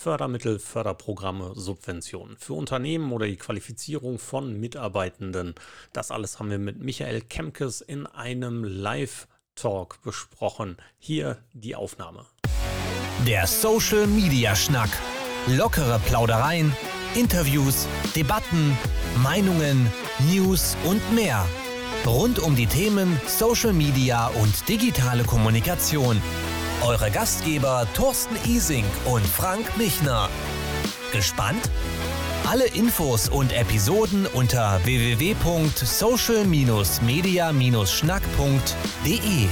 Fördermittel, Förderprogramme, Subventionen für Unternehmen oder die Qualifizierung von Mitarbeitenden. Das alles haben wir mit Michael Kemkes in einem Live-Talk besprochen. Hier die Aufnahme. Der Social Media Schnack. Lockere Plaudereien, Interviews, Debatten, Meinungen, News und mehr. Rund um die Themen Social Media und digitale Kommunikation eure Gastgeber Thorsten Ising und Frank Michner. Gespannt? Alle Infos und Episoden unter www.social-media-schnack.de.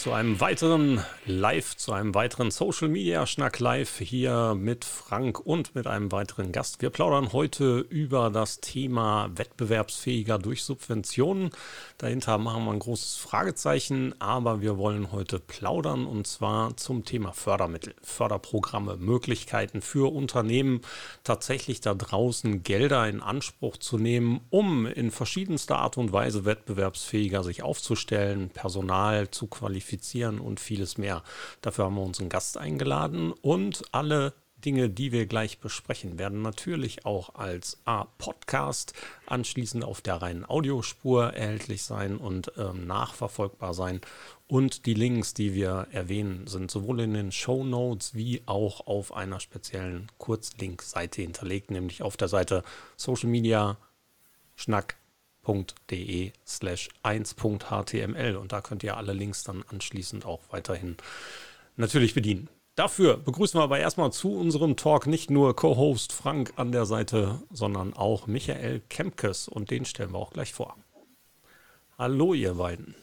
zu einem weiteren Live, zu einem weiteren Social Media Schnack Live hier mit Frank und mit einem weiteren Gast. Wir plaudern heute über das Thema wettbewerbsfähiger durch Subventionen. Dahinter machen wir ein großes Fragezeichen, aber wir wollen heute plaudern und zwar zum Thema Fördermittel, Förderprogramme, Möglichkeiten für Unternehmen tatsächlich da draußen Gelder in Anspruch zu nehmen, um in verschiedenster Art und Weise wettbewerbsfähiger sich aufzustellen, Personal zu qualifizieren qualifizieren und vieles mehr. Dafür haben wir unseren Gast eingeladen und alle Dinge, die wir gleich besprechen, werden natürlich auch als A Podcast anschließend auf der reinen Audiospur erhältlich sein und ähm, nachverfolgbar sein. Und die Links, die wir erwähnen, sind sowohl in den Show Notes wie auch auf einer speziellen Kurzlink-Seite hinterlegt, nämlich auf der Seite Social Media Schnack de slash 1.html und da könnt ihr alle Links dann anschließend auch weiterhin natürlich bedienen. Dafür begrüßen wir aber erstmal zu unserem Talk nicht nur Co-Host Frank an der Seite, sondern auch Michael Kempkes und den stellen wir auch gleich vor. Hallo ihr beiden.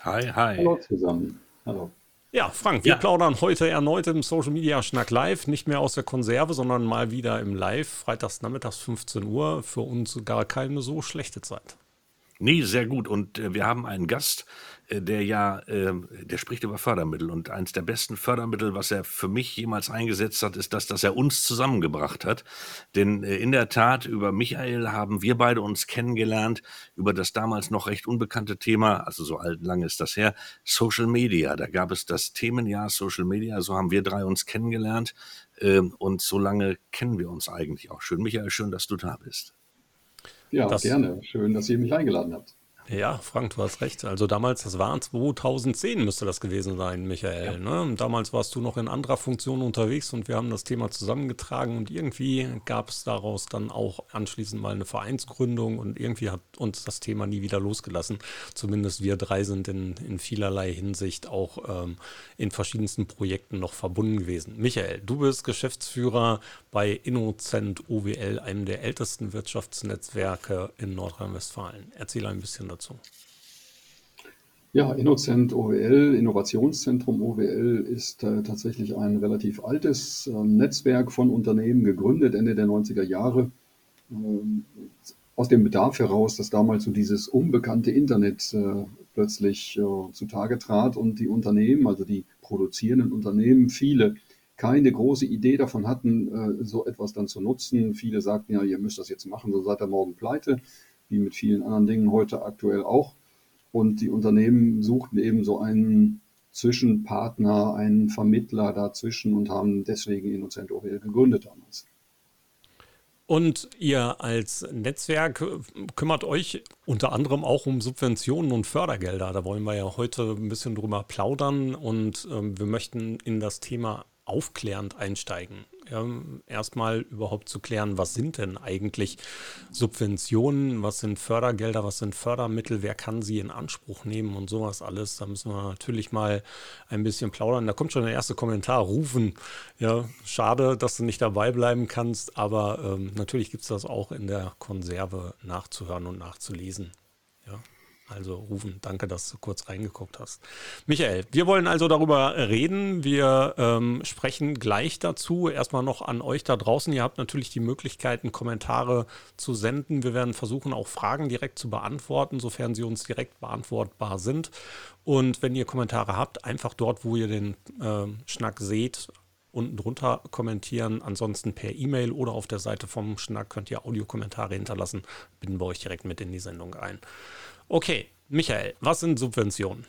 Hi, hi. Hallo zusammen. Hallo. Ja, Frank, wir ja. plaudern heute erneut im Social Media Schnack Live, nicht mehr aus der Konserve, sondern mal wieder im Live, freitags nachmittags 15 Uhr. Für uns gar keine so schlechte Zeit. Nee, sehr gut. Und äh, wir haben einen Gast, äh, der ja, äh, der spricht über Fördermittel. Und eines der besten Fördermittel, was er für mich jemals eingesetzt hat, ist das, dass er uns zusammengebracht hat. Denn äh, in der Tat, über Michael haben wir beide uns kennengelernt, über das damals noch recht unbekannte Thema, also so alt, lange ist das her, Social Media. Da gab es das Themenjahr Social Media, so haben wir drei uns kennengelernt. Ähm, und so lange kennen wir uns eigentlich auch schön. Michael, schön, dass du da bist. Ja, das, gerne. Schön, dass ihr mich eingeladen habt. Ja, Frank, du hast recht. Also damals, das war 2010 müsste das gewesen sein, Michael. Ja. Ne? Damals warst du noch in anderer Funktion unterwegs und wir haben das Thema zusammengetragen und irgendwie gab es daraus dann auch anschließend mal eine Vereinsgründung und irgendwie hat uns das Thema nie wieder losgelassen. Zumindest wir drei sind in, in vielerlei Hinsicht auch ähm, in verschiedensten Projekten noch verbunden gewesen. Michael, du bist Geschäftsführer bei Innocent OWL, einem der ältesten Wirtschaftsnetzwerke in Nordrhein-Westfalen. Erzähl ein bisschen dazu dazu? Ja, Innocent OWL, Innovationszentrum OWL ist äh, tatsächlich ein relativ altes äh, Netzwerk von Unternehmen, gegründet Ende der 90er Jahre. Ähm, aus dem Bedarf heraus, dass damals so dieses unbekannte Internet äh, plötzlich äh, zutage trat und die Unternehmen, also die produzierenden Unternehmen, viele keine große Idee davon hatten, äh, so etwas dann zu nutzen. Viele sagten ja, ihr müsst das jetzt machen, so seid ihr morgen pleite wie mit vielen anderen Dingen heute aktuell auch. Und die Unternehmen suchten eben so einen Zwischenpartner, einen Vermittler dazwischen und haben deswegen Innocent OWL gegründet damals. Und ihr als Netzwerk kümmert euch unter anderem auch um Subventionen und Fördergelder. Da wollen wir ja heute ein bisschen drüber plaudern und äh, wir möchten in das Thema aufklärend einsteigen. Ja, erstmal überhaupt zu klären, was sind denn eigentlich Subventionen, was sind Fördergelder, was sind Fördermittel, wer kann sie in Anspruch nehmen und sowas alles. Da müssen wir natürlich mal ein bisschen plaudern. Da kommt schon der erste Kommentar, rufen. Ja, schade, dass du nicht dabei bleiben kannst, aber ähm, natürlich gibt es das auch in der Konserve nachzuhören und nachzulesen. Ja. Also rufen, danke, dass du kurz reingeguckt hast. Michael, wir wollen also darüber reden. Wir ähm, sprechen gleich dazu. Erstmal noch an euch da draußen. Ihr habt natürlich die Möglichkeiten, Kommentare zu senden. Wir werden versuchen, auch Fragen direkt zu beantworten, sofern sie uns direkt beantwortbar sind. Und wenn ihr Kommentare habt, einfach dort, wo ihr den äh, Schnack seht, unten drunter kommentieren. Ansonsten per E-Mail oder auf der Seite vom Schnack könnt ihr Audiokommentare hinterlassen. Binden wir euch direkt mit in die Sendung ein. Okay, Michael, was sind Subventionen?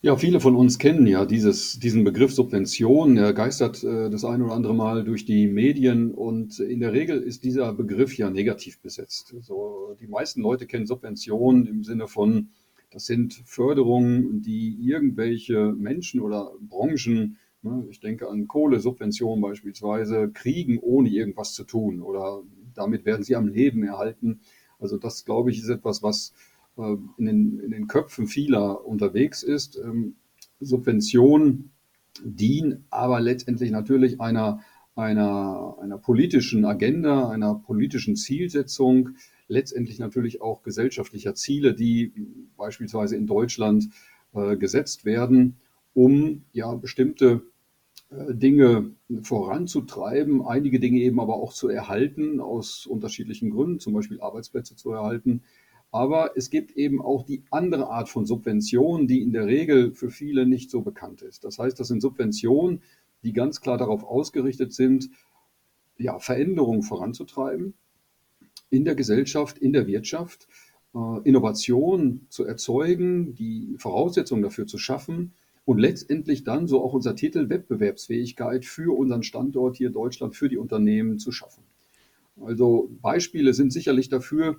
Ja, viele von uns kennen ja dieses, diesen Begriff Subvention. Er geistert äh, das ein oder andere Mal durch die Medien und in der Regel ist dieser Begriff ja negativ besetzt. Also die meisten Leute kennen Subvention im Sinne von, das sind Förderungen, die irgendwelche Menschen oder Branchen, ne, ich denke an Kohlesubventionen beispielsweise, kriegen, ohne irgendwas zu tun oder damit werden sie am Leben erhalten. Also das, glaube ich, ist etwas, was äh, in den, in den Köpfen vieler unterwegs ist. Ähm, Subventionen dienen aber letztendlich natürlich einer, einer, einer politischen Agenda, einer politischen Zielsetzung, letztendlich natürlich auch gesellschaftlicher Ziele, die beispielsweise in Deutschland äh, gesetzt werden, um ja bestimmte Dinge voranzutreiben, einige Dinge eben aber auch zu erhalten, aus unterschiedlichen Gründen, zum Beispiel Arbeitsplätze zu erhalten, aber es gibt eben auch die andere Art von Subvention, die in der Regel für viele nicht so bekannt ist. Das heißt, das sind Subventionen, die ganz klar darauf ausgerichtet sind, ja, Veränderungen voranzutreiben in der Gesellschaft, in der Wirtschaft, äh, Innovation zu erzeugen, die Voraussetzungen dafür zu schaffen und letztendlich dann, so auch unser Titel, Wettbewerbsfähigkeit für unseren Standort hier Deutschland, für die Unternehmen zu schaffen. Also Beispiele sind sicherlich dafür,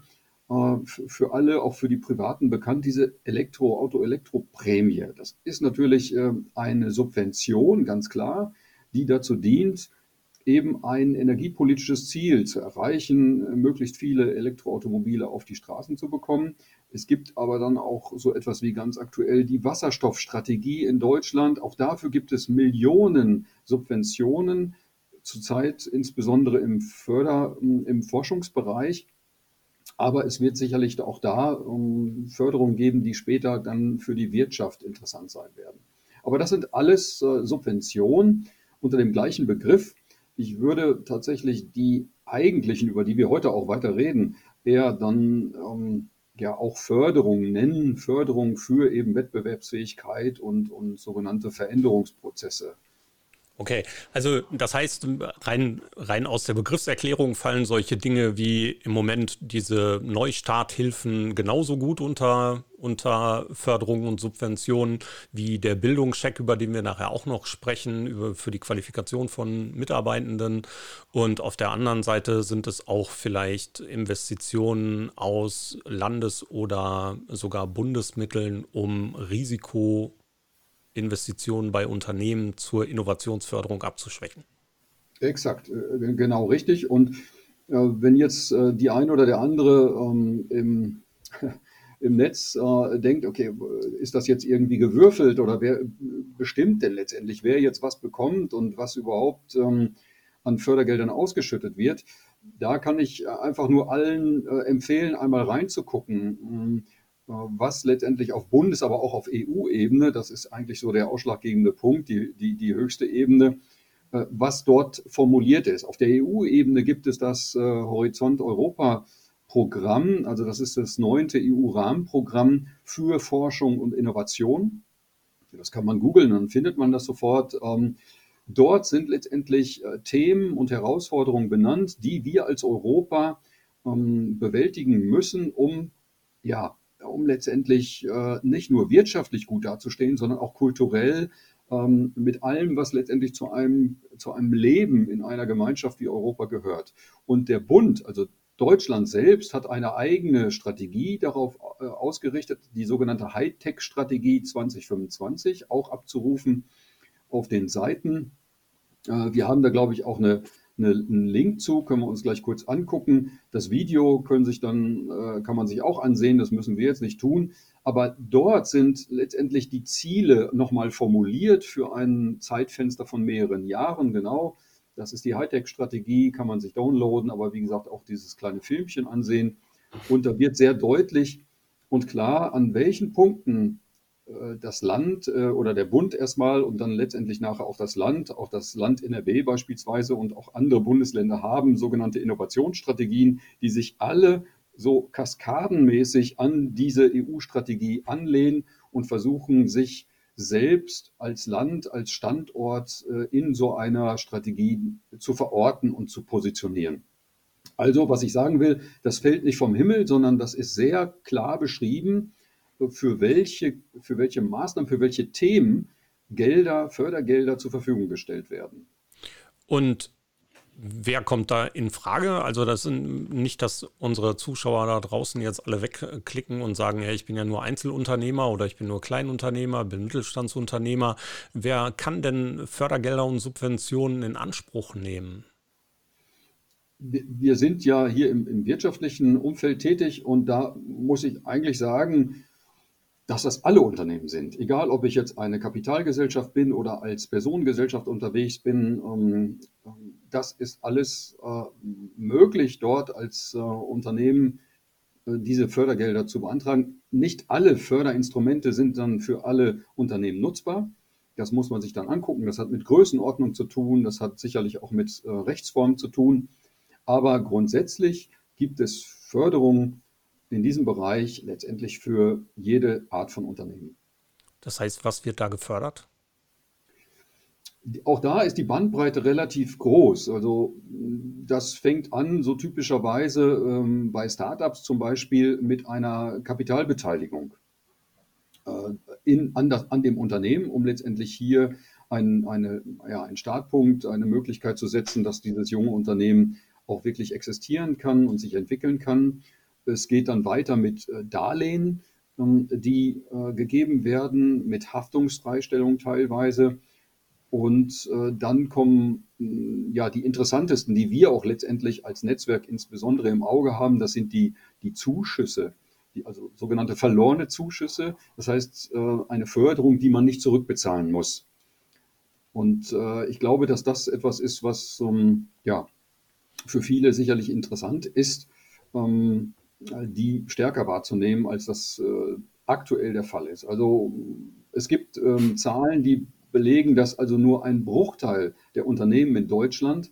äh, für alle, auch für die Privaten bekannt, diese Elektro, Auto-Elektro-Prämie. Das ist natürlich äh, eine Subvention, ganz klar, die dazu dient, eben ein energiepolitisches Ziel zu erreichen, möglichst viele Elektroautomobile auf die Straßen zu bekommen. Es gibt aber dann auch so etwas wie ganz aktuell die Wasserstoffstrategie in Deutschland. Auch dafür gibt es Millionen Subventionen, zurzeit insbesondere im Förder-, im Forschungsbereich. Aber es wird sicherlich auch da ähm, Förderungen geben, die später dann für die Wirtschaft interessant sein werden. Aber das sind alles äh, Subventionen unter dem gleichen Begriff. Ich würde tatsächlich die eigentlichen, über die wir heute auch weiter reden, eher dann ähm, ja auch Förderung nennen, Förderung für eben Wettbewerbsfähigkeit und, und sogenannte Veränderungsprozesse. Okay, also das heißt, rein, rein aus der Begriffserklärung fallen solche Dinge wie im Moment diese Neustarthilfen genauso gut unter, unter Förderungen und Subventionen wie der Bildungscheck, über den wir nachher auch noch sprechen, über, für die Qualifikation von Mitarbeitenden. Und auf der anderen Seite sind es auch vielleicht Investitionen aus Landes- oder sogar Bundesmitteln, um Risiko Investitionen bei Unternehmen zur Innovationsförderung abzuschwächen. Exakt, äh, genau richtig. Und äh, wenn jetzt äh, die eine oder der andere ähm, im, im Netz denkt, okay, ist das jetzt irgendwie gewürfelt oder wer bestimmt denn letztendlich, wer jetzt was bekommt und was überhaupt ähm, an Fördergeldern ausgeschüttet wird, da kann ich einfach nur allen empfehlen, einmal reinzugucken. Äh, was letztendlich auf Bundes-, aber auch auf EU-Ebene, das ist eigentlich so der ausschlaggebende Punkt, die, die, die höchste Ebene, äh, was dort formuliert ist. Auf der EU-Ebene gibt es das äh, Horizont Europa Programm, also das ist das neunte EU-Rahmenprogramm für Forschung und Innovation. Das kann man googeln, dann findet man das sofort. Ähm, dort sind letztendlich Themen und Herausforderungen benannt, die wir als Europa ähm, bewältigen müssen, um ja, um letztendlich äh, nicht nur wirtschaftlich gut dazustehen, sondern auch kulturell ähm, mit allem, was letztendlich zu einem, zu einem Leben in einer Gemeinschaft wie Europa gehört. Und der Bund, also Deutschland selbst, hat eine eigene Strategie darauf äh, ausgerichtet, die sogenannte Hightech-Strategie 2025, auch abzurufen auf den Seiten. Äh, wir haben da, glaube ich, auch eine eine, einen Link zu, können wir uns gleich kurz angucken. Das Video können sich dann, äh, kann man sich auch ansehen, das müssen wir jetzt nicht tun. Aber dort sind letztendlich die Ziele nochmal formuliert für ein Zeitfenster von mehreren Jahren, genau. Das ist die Hightech-Strategie, kann man sich downloaden, aber wie gesagt auch dieses kleine Filmchen ansehen. Und da wird sehr deutlich und klar, an welchen Punkten das Land äh, oder der Bund erstmal und dann letztendlich nachher auch das Land, auch das Land NRW beispielsweise und auch andere Bundesländer haben sogenannte Innovationsstrategien, die sich alle so kaskadenmäßig an diese EU-Strategie anlehnen und versuchen, sich selbst als Land, als Standort äh, in so einer Strategie zu verorten und zu positionieren. Also, was ich sagen will, das fällt nicht vom Himmel, sondern das ist sehr klar beschrieben für welche, für welche Maßnahmen, für welche Themen Gelder, Fördergelder zur Verfügung gestellt werden. Und wer kommt da in Frage? Also das sind nicht, dass unsere Zuschauer da draußen jetzt alle wegklicken und sagen, ja, ich bin ja nur Einzelunternehmer oder ich bin nur Kleinunternehmer, bin Mittelstandsunternehmer. Wer kann denn Fördergelder und Subventionen in Anspruch nehmen? Wir sind ja hier im, im wirtschaftlichen Umfeld tätig und da muss ich eigentlich sagen, dass das alle Unternehmen sind. Egal, ob ich jetzt eine Kapitalgesellschaft bin oder als Personengesellschaft unterwegs bin, ähm, das ist alles äh, möglich, dort als äh, Unternehmen äh, diese Fördergelder zu beantragen. Nicht alle Förderinstrumente sind dann für alle Unternehmen nutzbar. Das muss man sich dann angucken. Das hat mit Größenordnung zu tun. Das hat sicherlich auch mit Rechtsform zu tun. Aber grundsätzlich gibt es Förderungen in diesem Bereich letztendlich für jede Art von Unternehmen. Das heißt, was wird da gefördert? Auch da ist die Bandbreite relativ groß. Also das fängt an, so typischerweise ähm, bei Startups zum Beispiel mit einer Kapitalbeteiligung äh, in, an, das, an dem Unternehmen, um letztendlich hier ein, eine, ja, einen Startpunkt, eine Möglichkeit zu setzen, dass dieses junge Unternehmen auch wirklich existieren kann und sich entwickeln kann. Es geht dann weiter mit äh, Darlehen, ähm, die äh, gegeben werden, mit Haftungsfreistellung teilweise. Und äh, dann kommen mm, ja die interessantesten, die wir auch letztendlich als Netzwerk insbesondere im Auge haben, das sind die, die Zuschüsse, die, also sogenannte verlorene Zuschüsse. Das heißt, eine Förderung, die man nicht zurückbezahlen muss. Und ich glaube, dass das etwas ist, was ähm, ja, für viele sicherlich interessant ist. Ähm, die stärker wahrzunehmen, als das äh, aktuell der Fall ist. Also es gibt ähm, Zahlen, die belegen, dass also nur ein Bruchteil der Unternehmen in Deutschland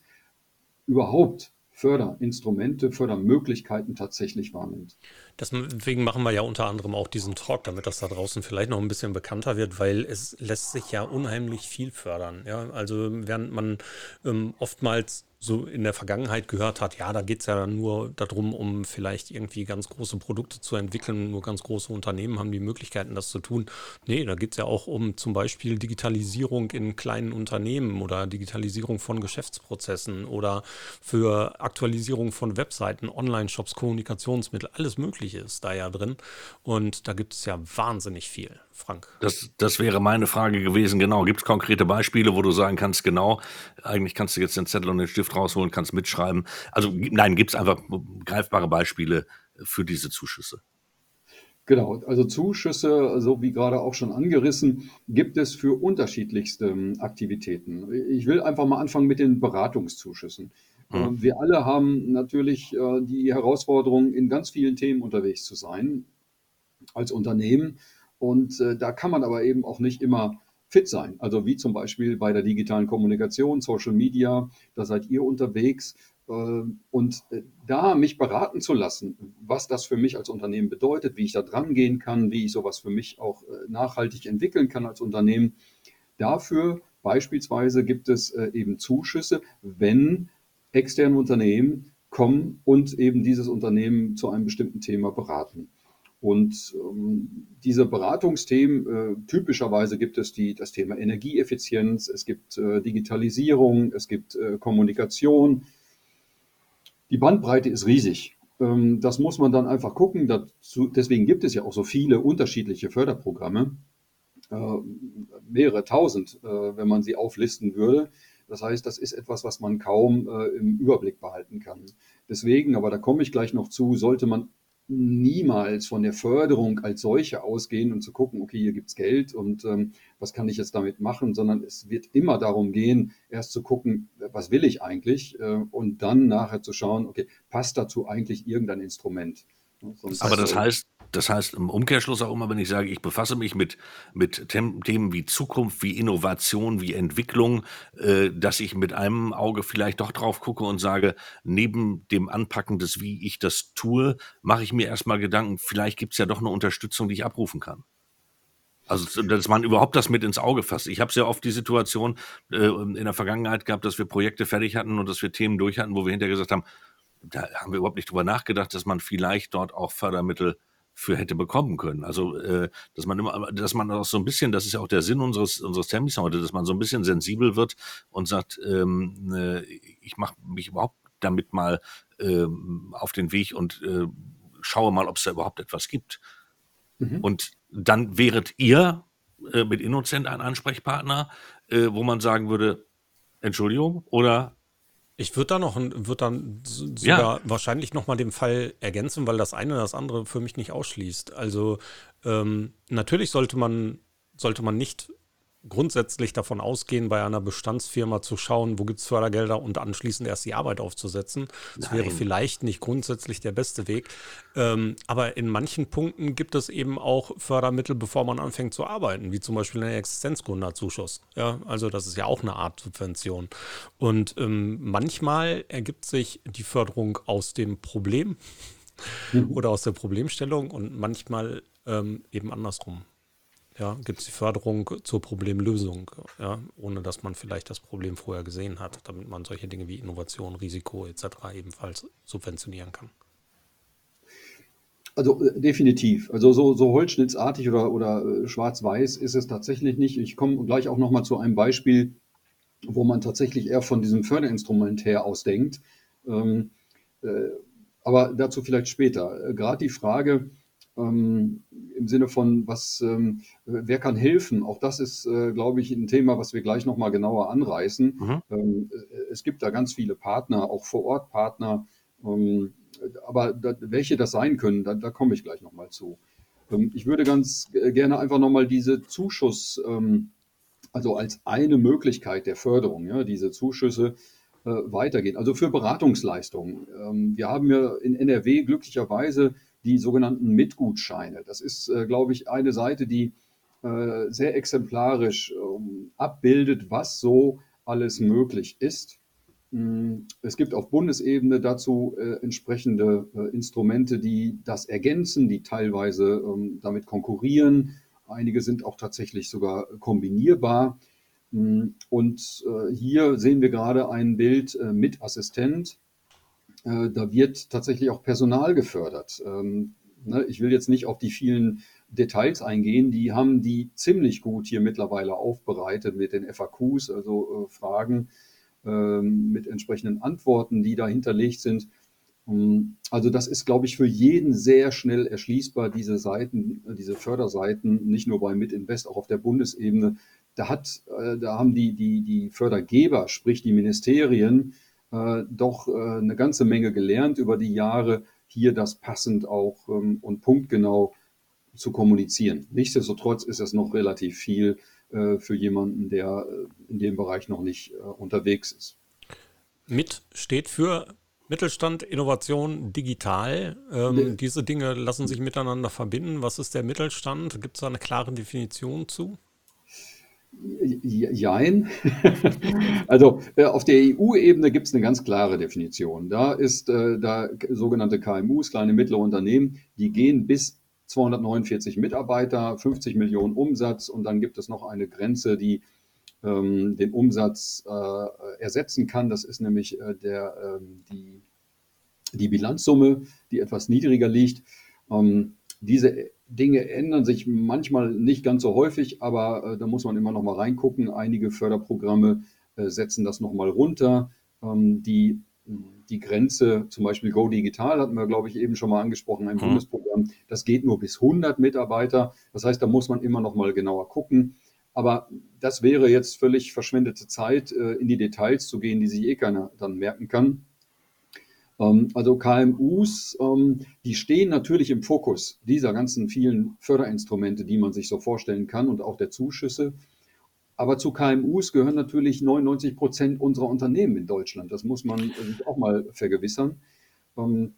überhaupt Förderinstrumente, Fördermöglichkeiten tatsächlich wahrnimmt. Deswegen machen wir ja unter anderem auch diesen Talk, damit das da draußen vielleicht noch ein bisschen bekannter wird, weil es lässt sich ja unheimlich viel fördern. Ja, also während man ähm, oftmals so in der Vergangenheit gehört hat, ja, da geht es ja nur darum, um vielleicht irgendwie ganz große Produkte zu entwickeln. Nur ganz große Unternehmen haben die Möglichkeiten, das zu tun. Nee, da geht es ja auch um zum Beispiel Digitalisierung in kleinen Unternehmen oder Digitalisierung von Geschäftsprozessen oder für Aktualisierung von Webseiten, Online-Shops, Kommunikationsmittel, alles Mögliche ist da ja drin. Und da gibt es ja wahnsinnig viel. Frank. Das, das wäre meine Frage gewesen, genau. Gibt es konkrete Beispiele, wo du sagen kannst, genau, eigentlich kannst du jetzt den Zettel und den Stift rausholen, kannst mitschreiben. Also nein, gibt es einfach greifbare Beispiele für diese Zuschüsse. Genau, also Zuschüsse, so wie gerade auch schon angerissen, gibt es für unterschiedlichste ähm, Aktivitäten. Ich will einfach mal anfangen mit den Beratungszuschüssen. Mhm. Wir alle haben natürlich äh, die Herausforderung, in ganz vielen Themen unterwegs zu sein als Unternehmen. Und äh, da kann man aber eben auch nicht immer fit sein. Also wie zum Beispiel bei der digitalen Kommunikation, Social Media, da seid ihr unterwegs. Und da mich beraten zu lassen, was das für mich als Unternehmen bedeutet, wie ich da dran gehen kann, wie ich sowas für mich auch nachhaltig entwickeln kann als Unternehmen. Dafür beispielsweise gibt es eben Zuschüsse, wenn externe Unternehmen kommen und eben dieses Unternehmen zu einem bestimmten Thema beraten. Und ähm, diese Beratungsthemen, äh, typischerweise gibt es die, das Thema Energieeffizienz, es gibt äh, Digitalisierung, es gibt äh, Kommunikation. Die Bandbreite ist riesig. Ähm, das muss man dann einfach gucken. Dazu, deswegen gibt es ja auch so viele unterschiedliche Förderprogramme, äh, mehrere tausend, äh, wenn man sie auflisten würde. Das heißt, das ist etwas, was man kaum äh, im Überblick behalten kann. Deswegen, aber da komme ich gleich noch zu, sollte man niemals von der Förderung als solche ausgehen und zu gucken, okay, hier gibt es Geld und ähm, was kann ich jetzt damit machen, sondern es wird immer darum gehen, erst zu gucken, was will ich eigentlich äh, und dann nachher zu schauen, okay, passt dazu eigentlich irgendein Instrument. Sonst Aber das heißt, das heißt im Umkehrschluss auch immer, wenn ich sage, ich befasse mich mit, mit Themen wie Zukunft, wie Innovation, wie Entwicklung, äh, dass ich mit einem Auge vielleicht doch drauf gucke und sage, neben dem Anpacken des, wie ich das tue, mache ich mir erstmal Gedanken, vielleicht gibt es ja doch eine Unterstützung, die ich abrufen kann. Also, dass man überhaupt das mit ins Auge fasst. Ich habe sehr oft die Situation äh, in der Vergangenheit gehabt, dass wir Projekte fertig hatten und dass wir Themen durch hatten, wo wir hinterher gesagt haben, da haben wir überhaupt nicht drüber nachgedacht, dass man vielleicht dort auch Fördermittel für hätte bekommen können. Also, äh, dass man immer, dass man auch so ein bisschen, das ist ja auch der Sinn unseres, unseres Termins heute, dass man so ein bisschen sensibel wird und sagt, ähm, äh, ich mache mich überhaupt damit mal ähm, auf den Weg und äh, schaue mal, ob es da überhaupt etwas gibt. Mhm. Und dann wäret ihr äh, mit Innocent ein Ansprechpartner, äh, wo man sagen würde, Entschuldigung, oder ich würde da noch, würde dann sogar ja. wahrscheinlich nochmal den Fall ergänzen, weil das eine oder das andere für mich nicht ausschließt. Also ähm, natürlich sollte man, sollte man nicht grundsätzlich davon ausgehen, bei einer Bestandsfirma zu schauen, wo gibt es Fördergelder und anschließend erst die Arbeit aufzusetzen. Das Nein. wäre vielleicht nicht grundsätzlich der beste Weg. Ähm, aber in manchen Punkten gibt es eben auch Fördermittel, bevor man anfängt zu arbeiten, wie zum Beispiel ein Existenzgründerzuschuss. Ja, also das ist ja auch eine Art Subvention. Und ähm, manchmal ergibt sich die Förderung aus dem Problem mhm. oder aus der Problemstellung und manchmal ähm, eben andersrum ja, gibt es die Förderung zur Problemlösung, ja, ohne dass man vielleicht das Problem vorher gesehen hat, damit man solche Dinge wie Innovation, Risiko etc. ebenfalls subventionieren kann. Also äh, definitiv. Also so, so holzschnittsartig oder, oder äh, schwarz-weiß ist es tatsächlich nicht. Ich komme gleich auch nochmal zu einem Beispiel, wo man tatsächlich eher von diesem Förderinstrument her ausdenkt. Ähm, äh, aber dazu vielleicht später. Äh, Gerade die Frage, ähm, im Sinne von, was, ähm, wer kann helfen? Auch das ist, äh, glaube ich, ein Thema, was wir gleich nochmal genauer anreißen. Mhm. Ähm, es gibt da ganz viele Partner, auch vor Ort Partner. Ähm, aber da, welche das sein können, da, da komme ich gleich nochmal zu. Ähm, ich würde ganz gerne einfach nochmal diese Zuschuss, ähm, also als eine Möglichkeit der Förderung, ja, diese Zuschüsse äh, weitergehen. Also für Beratungsleistungen. wir haben ja in NRW glücklicherweise die sogenannten Mitgutscheine. Das ist, äh, glaube ich, eine Seite, die äh, sehr exemplarisch ähm, abbildet, was so alles möglich ist. Mm, es gibt auf Bundesebene dazu äh, entsprechende Instrumente, die das ergänzen, die teilweise ähm, damit konkurrieren. Einige sind auch tatsächlich sogar kombinierbar. Mm, und hier sehen wir gerade ein Bild mit Assistent äh, da wird tatsächlich auch Personal gefördert. Ähm, ne, ich will jetzt nicht auf die vielen Details eingehen, die haben die ziemlich gut hier mittlerweile aufbereitet mit den FAQs, also äh, Fragen ähm, mit entsprechenden Antworten, die da hinterlegt sind. Ähm, also das ist, glaube ich, für jeden sehr schnell erschließbar, diese Seiten, diese Förderseiten, nicht nur bei Mitinvest, auch auf der Bundesebene. Da, hat, äh, da haben die, die, die Fördergeber, sprich die Ministerien, äh, doch äh, eine ganze Menge gelernt über die Jahre, hier das passend auch ähm, und punktgenau zu kommunizieren. Nichtsdestotrotz ist es noch relativ viel äh, für jemanden, der äh, in dem Bereich noch nicht äh, unterwegs ist. Mit steht für Mittelstand, Innovation, digital. Ähm, diese Dinge lassen sich miteinander verbinden. Was ist der Mittelstand? Gibt es da eine klare Definition zu? Jein. also äh, auf der EU-Ebene gibt es eine ganz klare Definition. Da ist äh, da sogenannte KMUs, kleine mittlere Unternehmen, die gehen bis 249 Mitarbeiter, 50 Millionen Umsatz und dann gibt es noch eine Grenze, die ähm, den Umsatz äh, ersetzen kann. Das ist nämlich äh, der, ähm, die, die Bilanzsumme, die etwas niedriger liegt. Ähm, diese Dinge ändern sich manchmal nicht ganz so häufig, aber äh, da muss man immer noch mal reingucken. Einige Förderprogramme äh, setzen das noch mal runter. Ähm, die, die Grenze, zum Beispiel Go Digital, hatten wir, glaube ich, eben schon mal angesprochen, ein mhm. Bundesprogramm, das geht nur bis 100 Mitarbeiter. Das heißt, da muss man immer noch mal genauer gucken. Aber das wäre jetzt völlig verschwendete Zeit, äh, in die Details zu gehen, die sich eh keiner dann merken kann. Ähm, also KMUs, ähm, die stehen natürlich im Fokus dieser ganzen vielen Förderinstrumente, die man sich so vorstellen kann und auch der Zuschüsse. Aber zu KMUs gehören natürlich 99 Prozent unserer Unternehmen in Deutschland. Das muss man sich auch mal vergewissern. Ähm,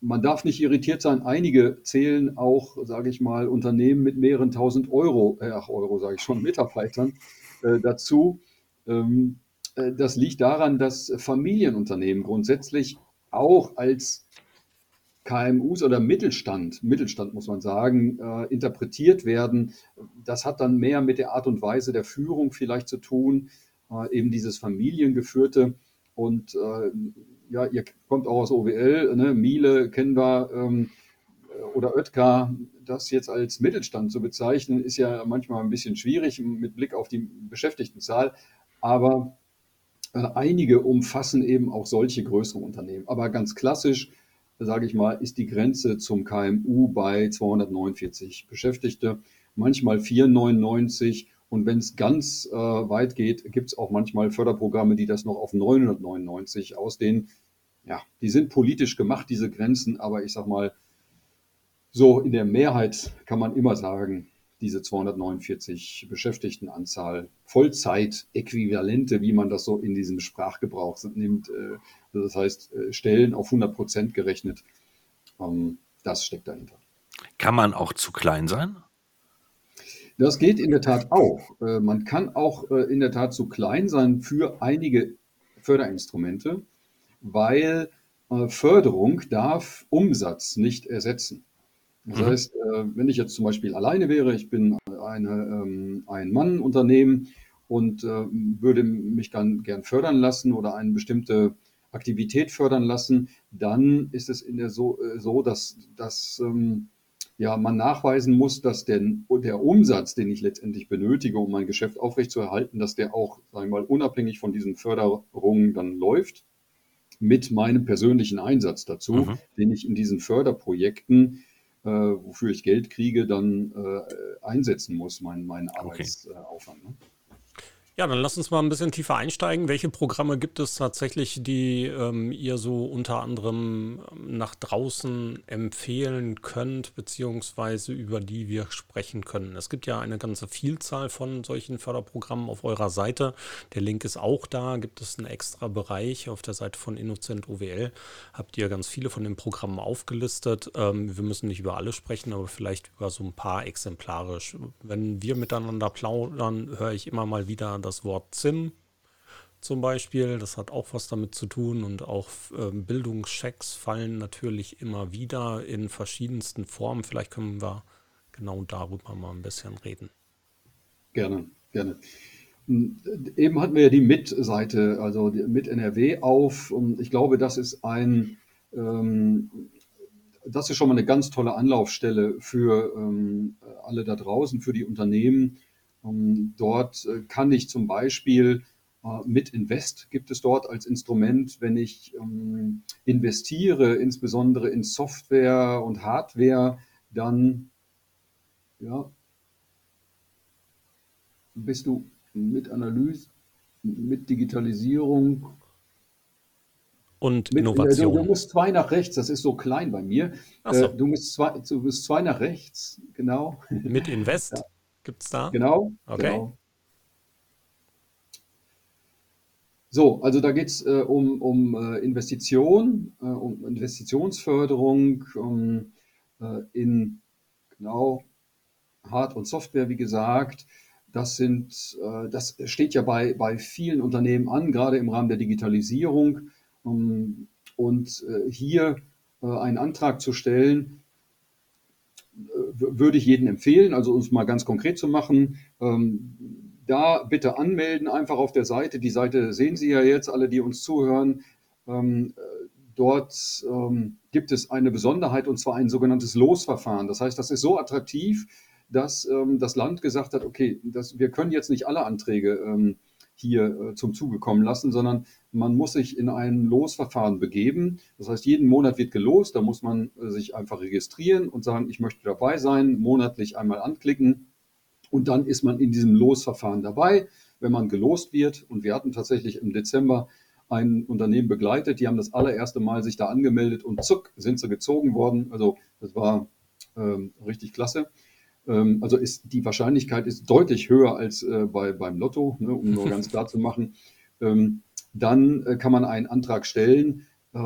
man darf nicht irritiert sein. Einige zählen auch, sage ich mal, Unternehmen mit mehreren tausend Euro, äh, ach Euro sage ich schon, Mitarbeitern äh, dazu. Äh, das liegt daran, dass Familienunternehmen grundsätzlich auch als KMUs oder Mittelstand, Mittelstand muss man sagen, äh, interpretiert werden. Das hat dann mehr mit der Art und Weise der Führung vielleicht zu tun, äh, eben dieses familiengeführte. Und äh, ja, ihr kommt auch aus OWL, ne? Miele kennen wir. Ähm, oder Oetker, das jetzt als Mittelstand zu bezeichnen, ist ja manchmal ein bisschen schwierig mit Blick auf die Beschäftigtenzahl. Aber äh, einige umfassen eben auch solche größeren Unternehmen. Aber ganz klassisch, sage ich mal, ist die Grenze zum KMU bei 249 Beschäftigte, manchmal 499 und wenn es ganz äh, weit geht, gibt es auch manchmal Förderprogramme, die das noch auf 999 ausdehnen. Ja, die sind politisch gemacht, diese Grenzen, aber ich sage mal, so in der Mehrheit kann man immer sagen, diese 249 Beschäftigtenanzahl Vollzeit-Äquivalente, wie man das so in diesem Sprachgebrauch nimmt. Äh, das heißt, äh, Stellen auf 100 Prozent gerechnet. Ähm, das steckt dahinter. Kann man auch zu klein sein? Das geht in der Tat auch. Äh, man kann auch in der Tat zu klein sein für einige Förderinstrumente, weil Förderung darf Umsatz nicht ersetzen. Das mhm. heißt, äh, wenn ich jetzt zum Beispiel alleine wäre, ich bin eine, ähm, ein Mann-Unternehmen und äh, würde mich dann gern fördern lassen oder eine bestimmte Aktivität fördern lassen, dann ist es in der so, äh, so dass, dass ähm, ja, man nachweisen muss, dass der, der Umsatz, den ich letztendlich benötige, um mein Geschäft aufrechtzuerhalten, dass der auch, sagen wir mal, unabhängig von diesen Förderungen dann läuft, mit meinem persönlichen Einsatz dazu, mhm. den ich in diesen Förderprojekten äh, wofür ich Geld kriege, dann äh, einsetzen muss, mein, mein Arbeitsaufwand. Okay. Ne? Ja, dann lass uns mal ein bisschen tiefer einsteigen. Welche Programme gibt es tatsächlich, die ähm, ihr so unter anderem ähm, nach draußen empfehlen könnt, beziehungsweise über die wir sprechen können? Es gibt ja eine ganze Vielzahl von solchen Förderprogrammen auf eurer Seite. Der Link ist auch da. Gibt es einen extra Bereich auf der Seite von Innocent OWL? Habt ihr ganz viele von den Programmen aufgelistet? Ähm, wir müssen nicht über alle sprechen, aber vielleicht über so ein paar exemplarisch. Wenn wir miteinander plaudern, höre ich immer mal wieder das Wort ZIM zum Beispiel. Das hat auch was damit zu tun und auch äh, Bildungschecks fallen natürlich immer wieder in verschiedensten Formen. Vielleicht können wir genau darüber mal ein bisschen reden. Gerne, gerne. Hm, eben hatten wir ja die Mit-Seite, also mit NRW auf. Und ich glaube, das ist ein, ähm, das ist schon mal eine ganz tolle Anlaufstelle für ähm, alle da draußen, für die Unternehmen, ähm, dort äh, kann ich zum Beispiel äh, mit Invest gibt es dort als Instrument, wenn ich ähm, investiere, insbesondere in Software und Hardware, dann ja, bist du mit Analyse, mit Digitalisierung und mit, Innovation. Du, du, musst zwei nach rechts, das ist so klein bei mir. So. Du, musst zwei, du musst zwei nach rechts, genau. Mit Invest? Ja. Gibt es da? Genau. Okay. Genau. So, also da geht es äh, um, um äh, Investition, äh, um Investitionsförderung um, äh, in genau Hard- und Software, wie gesagt. Das sind, äh, das steht ja bei, bei vielen Unternehmen an, gerade im Rahmen der Digitalisierung. Um, und äh, hier einen Antrag zu stellen, würde ich jedem empfehlen, also uns mal ganz konkret zu machen. Ähm, da bitte anmelden, einfach auf der Seite. Die Seite sehen Sie ja jetzt, alle, die uns zuhören. Ähm, dort ähm, gibt es eine Besonderheit und zwar ein sogenanntes Losverfahren. Das heißt, das ist so attraktiv, dass ähm, das Land gesagt hat, okay, das, wir können jetzt nicht alle Anträge ähm, hier äh, zum Zuge kommen lassen, sondern man muss sich in ein Losverfahren begeben. Das heißt, jeden Monat wird gelost, da muss man äh, sich einfach registrieren und sagen, ich möchte dabei sein, monatlich einmal anklicken und dann ist man in diesem Losverfahren dabei, wenn man gelost wird. Und wir hatten tatsächlich im Dezember ein Unternehmen begleitet, die haben das allererste Mal sich da angemeldet und zuck sind sie gezogen worden. Also das war ähm, richtig klasse. Ähm, also ist die Wahrscheinlichkeit ist deutlich höher als äh, bei, beim Lotto, ne, um nur ganz klar zu machen. Ähm, dann äh, kann man einen Antrag stellen äh,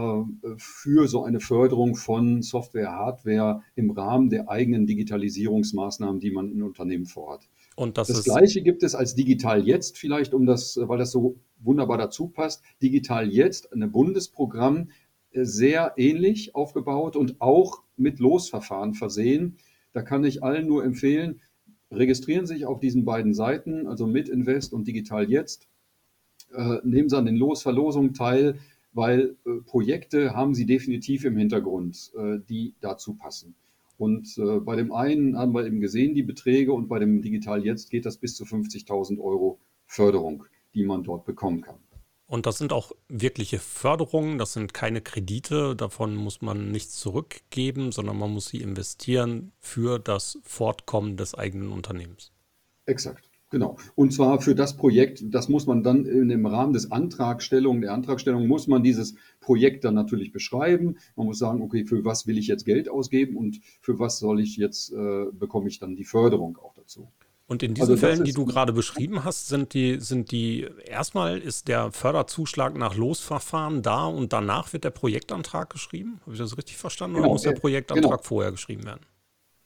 für so eine Förderung von Software, Hardware im Rahmen der eigenen Digitalisierungsmaßnahmen, die man in Unternehmen vorhat. Und das, das Gleiche gibt es als Digital Jetzt vielleicht, um das, weil das so wunderbar dazu passt. Digital Jetzt, ein Bundesprogramm, sehr ähnlich aufgebaut und auch mit Losverfahren versehen da kann ich allen nur empfehlen, registrieren sich auf diesen beiden Seiten, also mit Invest und Digital Jetzt. Äh, nehmen Sie an den Losverlosungen teil, weil äh, Projekte haben Sie definitiv im Hintergrund, äh, die dazu passen. Und äh, bei dem einen haben wir eben gesehen die Beträge und bei dem Digital Jetzt geht das bis zu 50.000 Euro Förderung, die man dort bekommen kann. Und das sind auch wirkliche Förderungen, das sind keine Kredite, davon muss man nichts zurückgeben, sondern man muss sie investieren für das Fortkommen des eigenen Unternehmens. Exakt. Genau. Und zwar für das Projekt, das muss man dann im Rahmen des Antragstellung, der Antragstellung muss man dieses Projekt dann natürlich beschreiben. Man muss sagen, okay, für was will ich jetzt Geld ausgeben und für was soll ich jetzt, äh, bekomme ich dann die Förderung auch dazu. Und in diesen also Fällen, die du gerade beschrieben hast, sind die, sind die, erstmal ist der Förderzuschlag nach Losverfahren da und danach wird der Projektantrag geschrieben? Habe ich das richtig verstanden? Genau, oder muss der äh, Projektantrag genau. vorher geschrieben werden?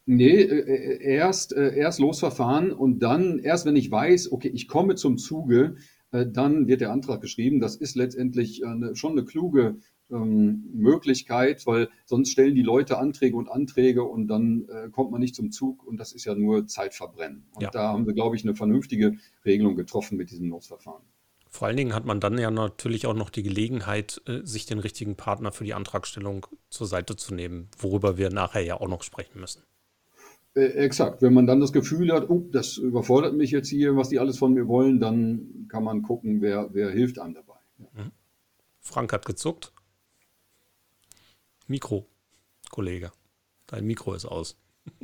Nee, äh, äh, erst, erst Losverfahren und dann, erst wenn ich weiß, okay, ich komme zum Zuge, dann wird der Antrag geschrieben. Das ist letztendlich eine, schon eine kluge ähm, Möglichkeit, weil sonst stellen die Leute Anträge und Anträge und dann äh, kommt man nicht zum Zug und das ist ja nur Zeitverbrennen. Und ja. da haben wir, glaube ich, eine vernünftige Regelung getroffen mit diesem Losverfahren. Vor allen Dingen hat man dann ja natürlich auch noch die Gelegenheit, äh, sich den richtigen Partner für die Antragstellung zur Seite zu nehmen, worüber wir nachher ja auch noch sprechen müssen. Äh, exakt. Wenn man dann das Gefühl hat, oh, das überfordert mich jetzt hier, was die alles von mir wollen, dann kann man gucken, wer, wer hilft einem dabei. Ja. Mhm. Frank hat gezuckt. Mikro, Kollege. Dein Mikro ist aus.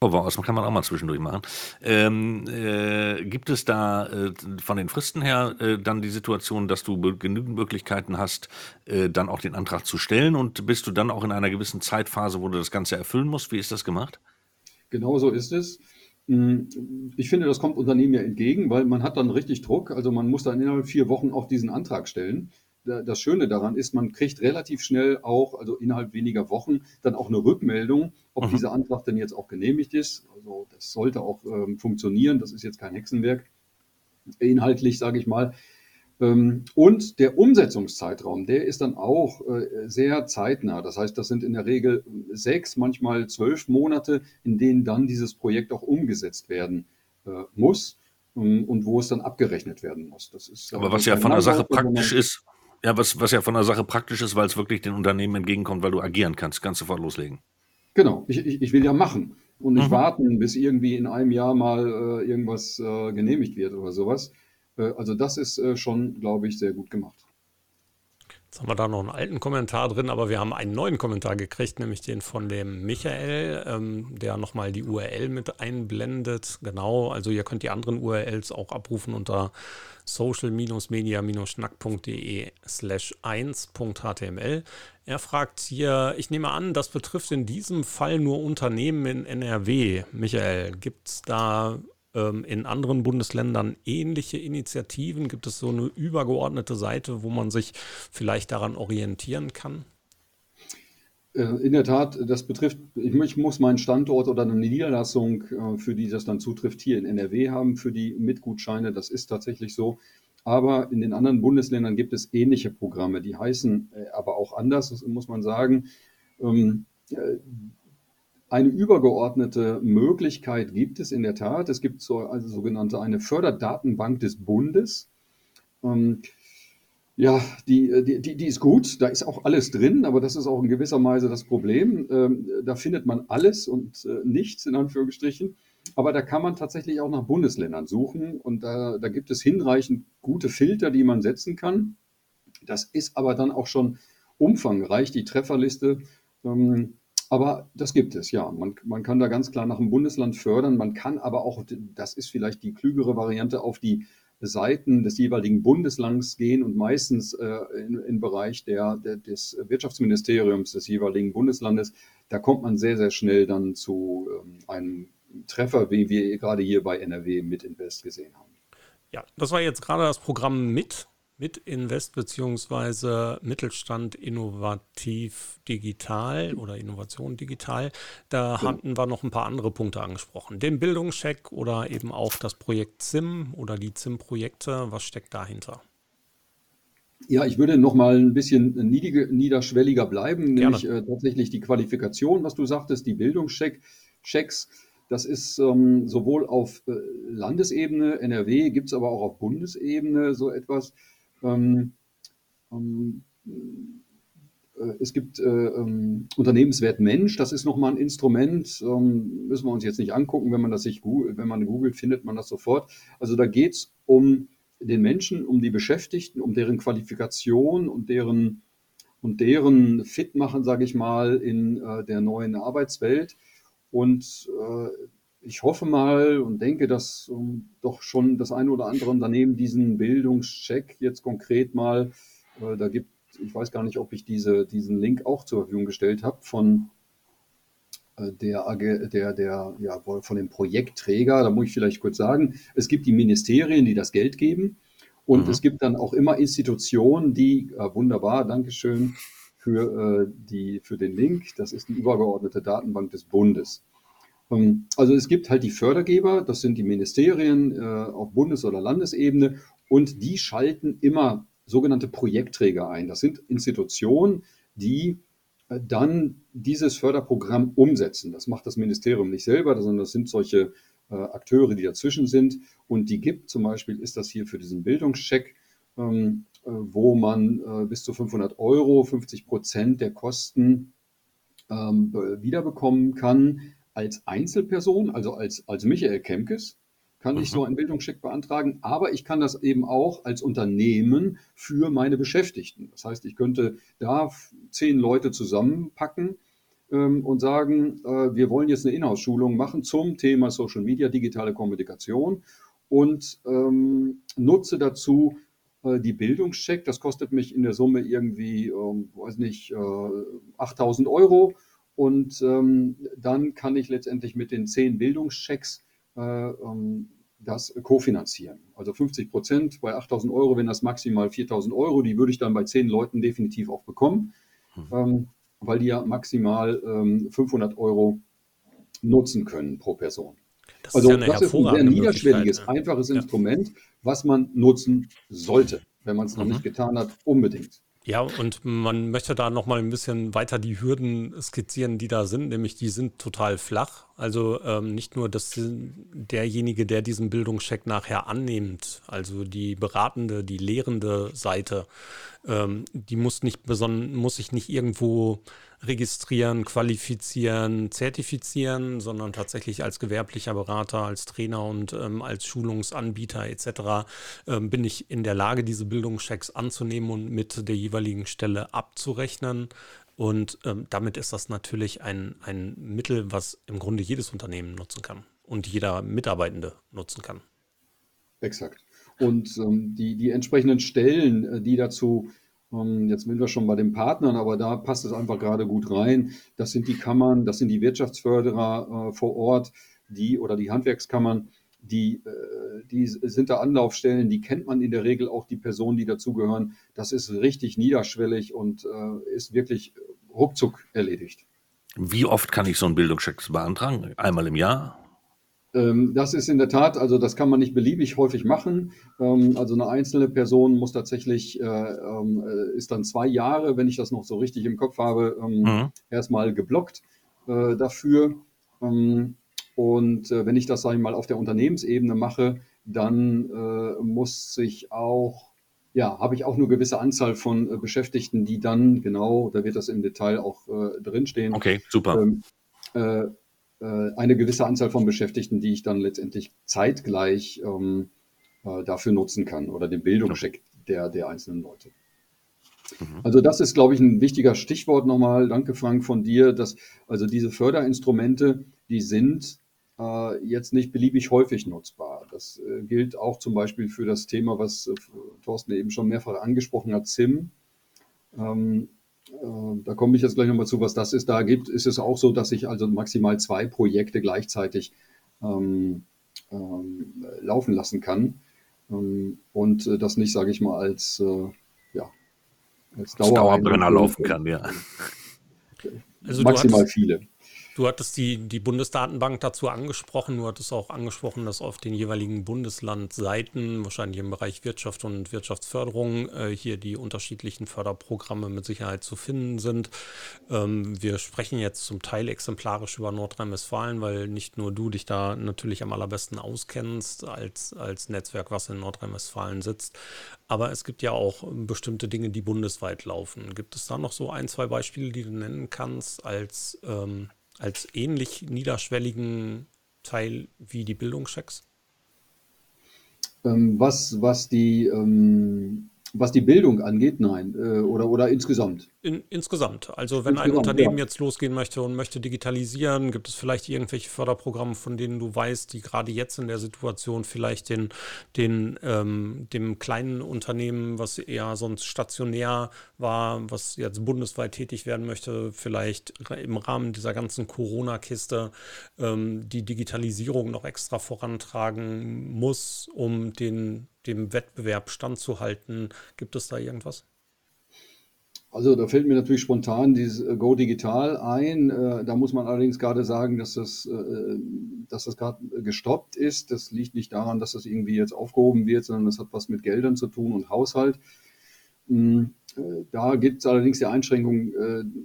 Oh, war aus, kann man auch mal zwischendurch machen. Ähm, äh, gibt es da äh, von den Fristen her äh, dann die Situation, dass du genügend Möglichkeiten hast, äh, dann auch den Antrag zu stellen und bist du dann auch in einer gewissen Zeitphase, wo du das Ganze erfüllen musst? Wie ist das gemacht? Genau so ist es. Hm, ich finde, das kommt Unternehmen ja entgegen, weil man hat dann richtig Druck. Also man muss dann innerhalb vier Wochen auch diesen Antrag stellen das Schöne daran ist, man kriegt relativ schnell auch, also innerhalb weniger Wochen, dann auch eine Rückmeldung, ob mhm. dieser Antrag denn jetzt auch genehmigt ist. Also das sollte auch ähm, funktionieren, das ist jetzt kein Hexenwerk, inhaltlich sage ich mal. Ähm, und der Umsetzungszeitraum, der ist dann auch äh, sehr zeitnah. Das heißt, das sind in der Regel sechs, manchmal zwölf Monate, in denen dann dieses Projekt auch umgesetzt werden äh, muss ähm, und wo es dann abgerechnet werden muss. Das ist, Aber was ja von der Sache praktisch ist, ja, was, was ja von der Sache praktisch ist, weil es wirklich den Unternehmen entgegenkommt, weil du agieren kannst, kannst sofort loslegen. Genau, ich, ich, ich will ja machen und nicht mhm. warten, bis irgendwie in einem Jahr mal äh, irgendwas äh, genehmigt wird oder sowas. Äh, also das ist äh, schon, glaube ich, sehr gut gemacht. Jetzt haben wir da noch einen alten Kommentar drin, aber wir haben einen neuen Kommentar gekriegt, nämlich den von dem Michael, ähm, der nochmal die URL mit einblendet. Genau, also ihr könnt die anderen URLs auch abrufen unter social-media-schnack.de slash 1.html. Er fragt hier, ich nehme an, das betrifft in diesem Fall nur Unternehmen in NRW. Michael, gibt es da in anderen Bundesländern ähnliche Initiativen? Gibt es so eine übergeordnete Seite, wo man sich vielleicht daran orientieren kann? Äh, in der Tat, das betrifft, ich muss meinen Standort oder eine Niederlassung, äh, für die das dann zutrifft, hier in NRW haben, für die Mitgutscheine. Das ist tatsächlich so. Aber in den anderen Bundesländern gibt es ähnliche Programme, die heißen äh, aber auch anders, muss man sagen. Eine übergeordnete Möglichkeit gibt es in der Tat. Es gibt so also sogenannte eine Förderdatenbank des Bundes. Ähm, ja, die, die, die ist gut, da ist auch alles drin, aber das ist auch in gewisser Weise das Problem. Ähm, da findet man alles und äh, nichts in Anführungsstrichen. Aber da kann man tatsächlich auch nach Bundesländern suchen und da, da gibt es hinreichend gute Filter, die man setzen kann. Das ist aber dann auch schon umfangreich, die Trefferliste. Ähm, aber das gibt es, ja. Man, man kann da ganz klar nach dem Bundesland fördern. Man kann aber auch, das ist vielleicht die klügere Variante, auf die Seiten des jeweiligen Bundeslands gehen und meistens äh, im Bereich der, der, des Wirtschaftsministeriums des jeweiligen Bundeslandes. Da kommt man sehr, sehr schnell dann zu ähm, einem Treffer, wie wir gerade hier bei NRW mit Invest gesehen haben. Ja, das war jetzt gerade das Programm mit mit Invest beziehungsweise Mittelstand innovativ digital oder Innovation digital. Da hatten wir noch ein paar andere Punkte angesprochen. Den Bildungscheck oder eben auch das Projekt ZIM oder die ZIM-Projekte. Was steckt dahinter? Ja, ich würde noch mal ein bisschen niederschwelliger bleiben, nämlich äh, tatsächlich die Qualifikation, was du sagtest, die Bildungschecks. Das ist ähm, sowohl auf äh, Landesebene, NRW, gibt es aber auch auf Bundesebene so etwas. Ähm, ähm, äh, es gibt äh, ähm, Unternehmenswert Mensch, das ist nochmal ein Instrument, ähm, müssen wir uns jetzt nicht angucken, wenn man das sich googelt, wenn man googelt, findet man das sofort. Also da geht es um den Menschen, um die Beschäftigten, um deren Qualifikation und deren und deren Fitmachen, sage ich mal, in äh, der neuen Arbeitswelt. Und äh, ich hoffe mal und denke, dass ähm, doch schon das eine oder andere Unternehmen diesen Bildungscheck jetzt konkret mal, äh, da gibt ich weiß gar nicht, ob ich diese, diesen Link auch zur Verfügung gestellt habe von äh, der, der, der, ja, von dem Projektträger. Da muss ich vielleicht kurz sagen, es gibt die Ministerien, die das Geld geben. Und mhm. es gibt dann auch immer Institutionen, die, äh, wunderbar, Dankeschön für, äh, die, für den Link. Das ist die übergeordnete Datenbank des Bundes. Ähm, also es gibt halt die Fördergeber, das sind die Ministerien äh, auf Bundes- oder Landesebene und die schalten immer sogenannte Projektträger ein. Das sind Institutionen, die äh, dann dieses Förderprogramm umsetzen. Das macht das Ministerium nicht selber, sondern das sind solche äh, Akteure, die dazwischen sind. Und die gibt, zum Beispiel ist das hier für diesen Bildungscheck, ähm, äh, wo man bis zu 500 Euro, 50 Prozent der Kosten ähm, wiederbekommen kann als Einzelperson, also als, als Michael Kemkes kann ich so mhm. einen Bildungscheck beantragen, aber ich kann das eben auch als Unternehmen für meine Beschäftigten. Das heißt, ich könnte da zehn Leute zusammenpacken ähm, und sagen, äh, wir wollen jetzt eine Inhouse-Schulung machen zum Thema Social Media, digitale Kommunikation und ähm, nutze dazu äh, die Bildungscheck. Das kostet mich in der Summe irgendwie, ähm, weiß nicht, äh, 8000 Euro. Und ähm, dann kann ich letztendlich mit den zehn Bildungschecks äh, ähm, das kofinanzieren. Also 50 Prozent bei 8000 Euro, wenn das maximal 4000 Euro, die würde ich dann bei zehn Leuten definitiv auch bekommen, mhm. ähm, weil die ja maximal ähm, 500 Euro nutzen können pro Person. Das also ist ja das ist ein sehr niederschwelliges, ja. einfaches ja. Instrument, was man nutzen sollte, wenn man es noch mhm. nicht getan hat, unbedingt. Ja, und man möchte da noch mal ein bisschen weiter die Hürden skizzieren, die da sind, nämlich die sind total flach. Also ähm, nicht nur, dass derjenige, der diesen Bildungscheck nachher annimmt, also die beratende, die lehrende Seite, ähm, die muss nicht beson muss sich nicht irgendwo registrieren, qualifizieren, zertifizieren, sondern tatsächlich als gewerblicher Berater, als Trainer und ähm, als Schulungsanbieter etc. Ähm, bin ich in der Lage, diese Bildungschecks anzunehmen und mit der jeweiligen Stelle abzurechnen. Und ähm, damit ist das natürlich ein, ein Mittel, was im Grunde jedes Unternehmen nutzen kann und jeder Mitarbeitende nutzen kann. Exakt. Und ähm, die, die entsprechenden Stellen, äh, die dazu Jetzt sind wir schon bei den Partnern, aber da passt es einfach gerade gut rein. Das sind die Kammern, das sind die Wirtschaftsförderer äh, vor Ort, die oder die Handwerkskammern, die, äh, die sind da Anlaufstellen, die kennt man in der Regel auch die Personen, die dazugehören. Das ist richtig niederschwellig und äh, ist wirklich ruckzuck erledigt. Wie oft kann ich so einen Bildungscheck beantragen? Einmal im Jahr? Ähm, das ist in der Tat, also das kann man nicht beliebig häufig machen. Ähm, also eine einzelne Person muss tatsächlich, äh, ähm, äh, ist dann zwei Jahre, wenn ich das noch so richtig im Kopf habe, mhm. erstmal geblockt äh, dafür. Und wenn ich das, sage ich mal, auf der Unternehmensebene mache, dann muss ich auch, ja, habe ich auch eine gewisse Anzahl von Beschäftigten, die dann genau, da wird das im Detail auch drinstehen. Okay, super. Äh, äh, eine gewisse Anzahl von Beschäftigten, die ich dann letztendlich zeitgleich ähm, äh, dafür nutzen kann oder den Bildungscheck der, der einzelnen Leute. Mhm. Also das ist, glaube ich, ein wichtiger Stichwort nochmal. Danke, Frank, von dir, dass also diese Förderinstrumente, die sind äh, jetzt nicht beliebig häufig nutzbar. Das äh, gilt auch zum Beispiel für das Thema, was äh, Thorsten eben schon mehrfach angesprochen hat, ZIM. Ähm, äh, da komme ich jetzt gleich nochmal zu, was das ist. Da gibt, ist es auch so, dass ich also maximal zwei Projekte gleichzeitig ähm, ähm, laufen lassen kann ähm, und äh, das nicht, sage ich mal, als, äh, ja, als Dauer Dauerbrenner laufen kann, ja. Also maximal viele. Du hattest die, die Bundesdatenbank dazu angesprochen. Du hattest auch angesprochen, dass auf den jeweiligen Bundeslandseiten, wahrscheinlich im Bereich Wirtschaft und Wirtschaftsförderung, äh, hier die unterschiedlichen Förderprogramme mit Sicherheit zu finden sind. Ähm, wir sprechen jetzt zum Teil exemplarisch über Nordrhein-Westfalen, weil nicht nur du dich da natürlich am allerbesten auskennst als, als Netzwerk, was in Nordrhein-Westfalen sitzt. Aber es gibt ja auch bestimmte Dinge, die bundesweit laufen. Gibt es da noch so ein, zwei Beispiele, die du nennen kannst als ähm, als ähnlich niederschwelligen Teil wie die Bildungschecks? Ähm, was, was die ähm, was die Bildung angeht, nein. Äh, oder, oder insgesamt. In, insgesamt. Also wenn insgesamt, ein Unternehmen ja. jetzt losgehen möchte und möchte digitalisieren, gibt es vielleicht irgendwelche Förderprogramme, von denen du weißt, die gerade jetzt in der Situation vielleicht den, den ähm, dem kleinen Unternehmen, was eher sonst stationär war, was jetzt bundesweit tätig werden möchte, vielleicht im Rahmen dieser ganzen Corona-Kiste ähm, die Digitalisierung noch extra vorantragen muss, um den dem Wettbewerb standzuhalten? Gibt es da irgendwas? Also da fällt mir natürlich spontan dieses äh, Go Digital ein. Äh, da muss man allerdings gerade sagen, dass das, äh, dass das gerade gestoppt ist. Das liegt nicht daran, dass das irgendwie jetzt aufgehoben wird, sondern das hat was mit Geldern zu tun und Haushalt. Hm, da gibt es allerdings die Einschränkung,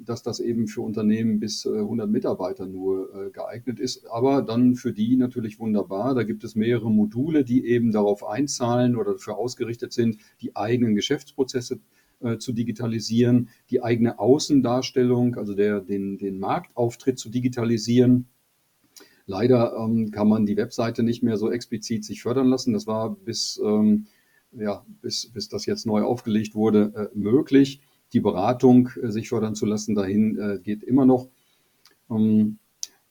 dass das eben für Unternehmen bis 100 Mitarbeiter nur geeignet ist. Aber dann für die natürlich wunderbar. Da gibt es mehrere Module, die eben darauf einzahlen oder dafür ausgerichtet sind, die eigenen Geschäftsprozesse zu digitalisieren, die eigene Außendarstellung, also der, den, den Marktauftritt zu digitalisieren. Leider ähm, kann man die Webseite nicht mehr so explizit sich fördern lassen. Das war bis ähm, ja, bis, bis das jetzt neu aufgelegt wurde, äh, möglich. Die Beratung äh, sich fördern zu lassen, dahin äh, geht immer noch. Ähm,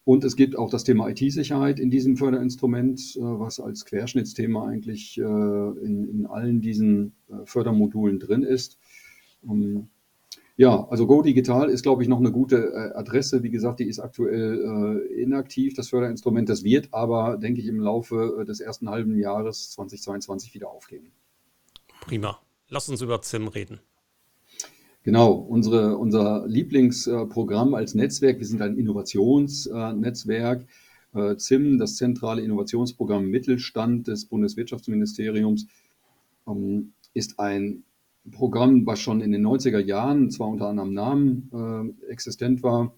und es gibt auch das Thema IT-Sicherheit in diesem Förderinstrument, äh, was als Querschnittsthema eigentlich äh, in, in allen diesen äh, Fördermodulen drin ist. Ähm, ja, also Go Digital ist, glaube ich, noch eine gute Adresse. Wie gesagt, die ist aktuell inaktiv, das Förderinstrument. Das wird aber, denke ich, im Laufe des ersten halben Jahres 2022 wieder aufgehen. Prima. Lass uns über ZIM reden. Genau, unsere, unser Lieblingsprogramm als Netzwerk, wir sind ein Innovationsnetzwerk. Äh, ZIM, das zentrale Innovationsprogramm Mittelstand des Bundeswirtschaftsministeriums, ähm, ist ein Programm, was schon in den 90er Jahren, zwar unter anderem Namen, äh, existent war,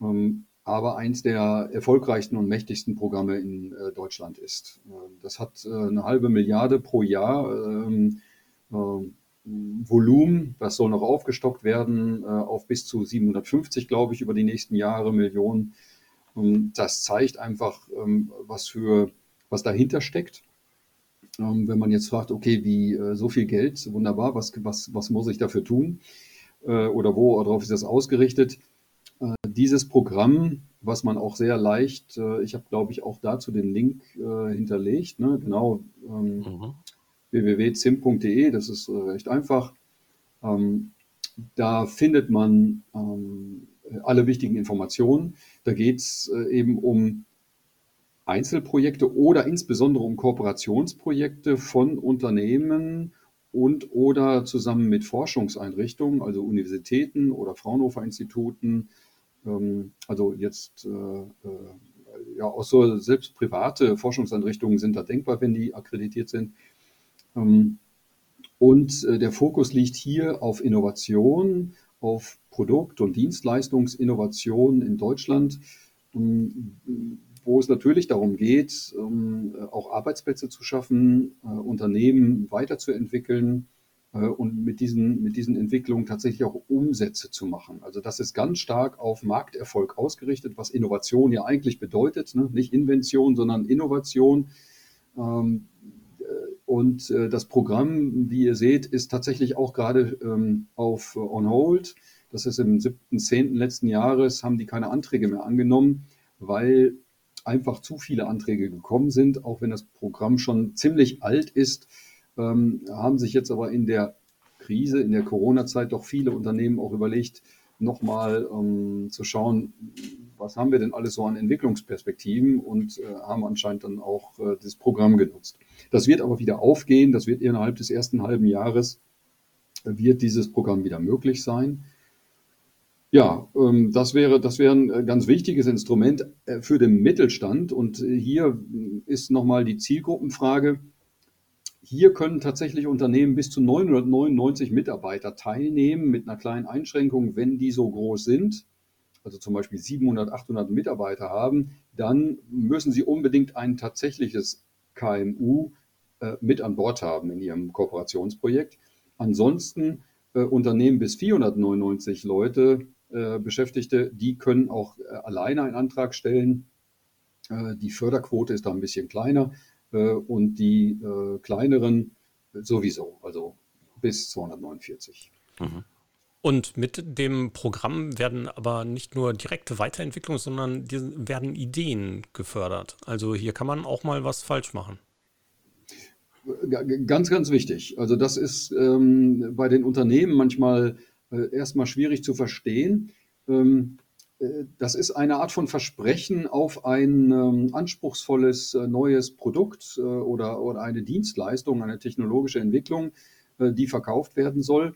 ähm, aber eins der erfolgreichsten und mächtigsten Programme in äh, Deutschland ist. das hat eine halbe Milliarde pro Jahr ähm, ähm, Volumen, das soll noch aufgestockt werden äh, auf bis zu 750, glaube ich, über die nächsten Jahre Millionen. Und das zeigt einfach, ähm, was für was dahinter steckt. Ähm, wenn man jetzt fragt, okay, wie äh, so viel Geld, wunderbar, was, was, was muss ich dafür tun? Äh, oder worauf ist das ausgerichtet? Dieses Programm, was man auch sehr leicht, ich habe glaube ich auch dazu den Link hinterlegt, ne? genau, mhm www.zim.de, das ist äh, recht einfach. Ähm, da findet man ähm, alle wichtigen Informationen. Da geht es äh, eben um Einzelprojekte oder insbesondere um Kooperationsprojekte von Unternehmen und oder zusammen mit Forschungseinrichtungen, also Universitäten oder Fraunhofer-Instituten. Ähm, also jetzt äh, äh, ja auch so selbst private Forschungseinrichtungen sind da denkbar, wenn die akkreditiert sind. Ähm, und äh, der Fokus liegt hier auf Innovation, auf Produkt- und Dienstleistungsinnovation in Deutschland, ähm, wo es natürlich darum geht, ähm, auch Arbeitsplätze zu schaffen, äh, Unternehmen weiterzuentwickeln äh, und mit diesen, mit diesen Entwicklungen tatsächlich auch Umsätze zu machen. Also das ist ganz stark auf Markterfolg ausgerichtet, was Innovation ja eigentlich bedeutet. Ne? Nicht Invention, sondern Innovation. Und äh, das Programm, wie ihr seht, ist tatsächlich auch gerade ähm, auf On Hold. Das ist im 7.10. letzten Jahres, haben die keine Anträge mehr angenommen, weil einfach zu viele Anträge gekommen sind. Auch wenn das Programm schon ziemlich alt ist, ähm, haben sich jetzt aber in der Krise, in der Corona-Zeit doch viele Unternehmen auch überlegt, nochmal ähm, zu schauen, was haben wir denn alles so an Entwicklungsperspektiven und äh, haben anscheinend dann auch äh, das Programm genutzt. Das wird aber wieder aufgehen, das wird innerhalb des ersten halben Jahres, äh, wird dieses Programm wieder möglich sein. Ja, ähm, das wäre, das wäre ein äh, ganz wichtiges Instrument äh, für den Mittelstand. Und äh, hier ist nochmal die Zielgruppenfrage. Hier können tatsächlich Unternehmen bis zu 999 Mitarbeiter teilnehmen mit einer kleinen Einschränkung, wenn die so groß sind, also zum Beispiel 700, 800 Mitarbeiter haben, dann müssen sie unbedingt ein tatsächliches KMU mit an Bord haben in ihrem Kooperationsprojekt. Ansonsten Unternehmen bis 499 Leute Beschäftigte, die können auch äh, alleine einen Antrag stellen. Äh, die Förderquote ist da ein bisschen kleiner äh, und die äh, kleineren sowieso, also bis 249. Mhm. Und mit dem Programm werden aber nicht nur direkte Weiterentwicklungen, sondern werden Ideen gefördert. Also hier kann man auch mal was falsch machen. Ganz, ganz wichtig. Also das ist ähm, bei den Unternehmen manchmal äh, erstmal schwierig zu verstehen. Ähm, äh, das ist eine Art von Versprechen auf ein ähm, anspruchsvolles äh, neues Produkt äh, oder, oder eine Dienstleistung, eine technologische Entwicklung, äh, die verkauft werden soll,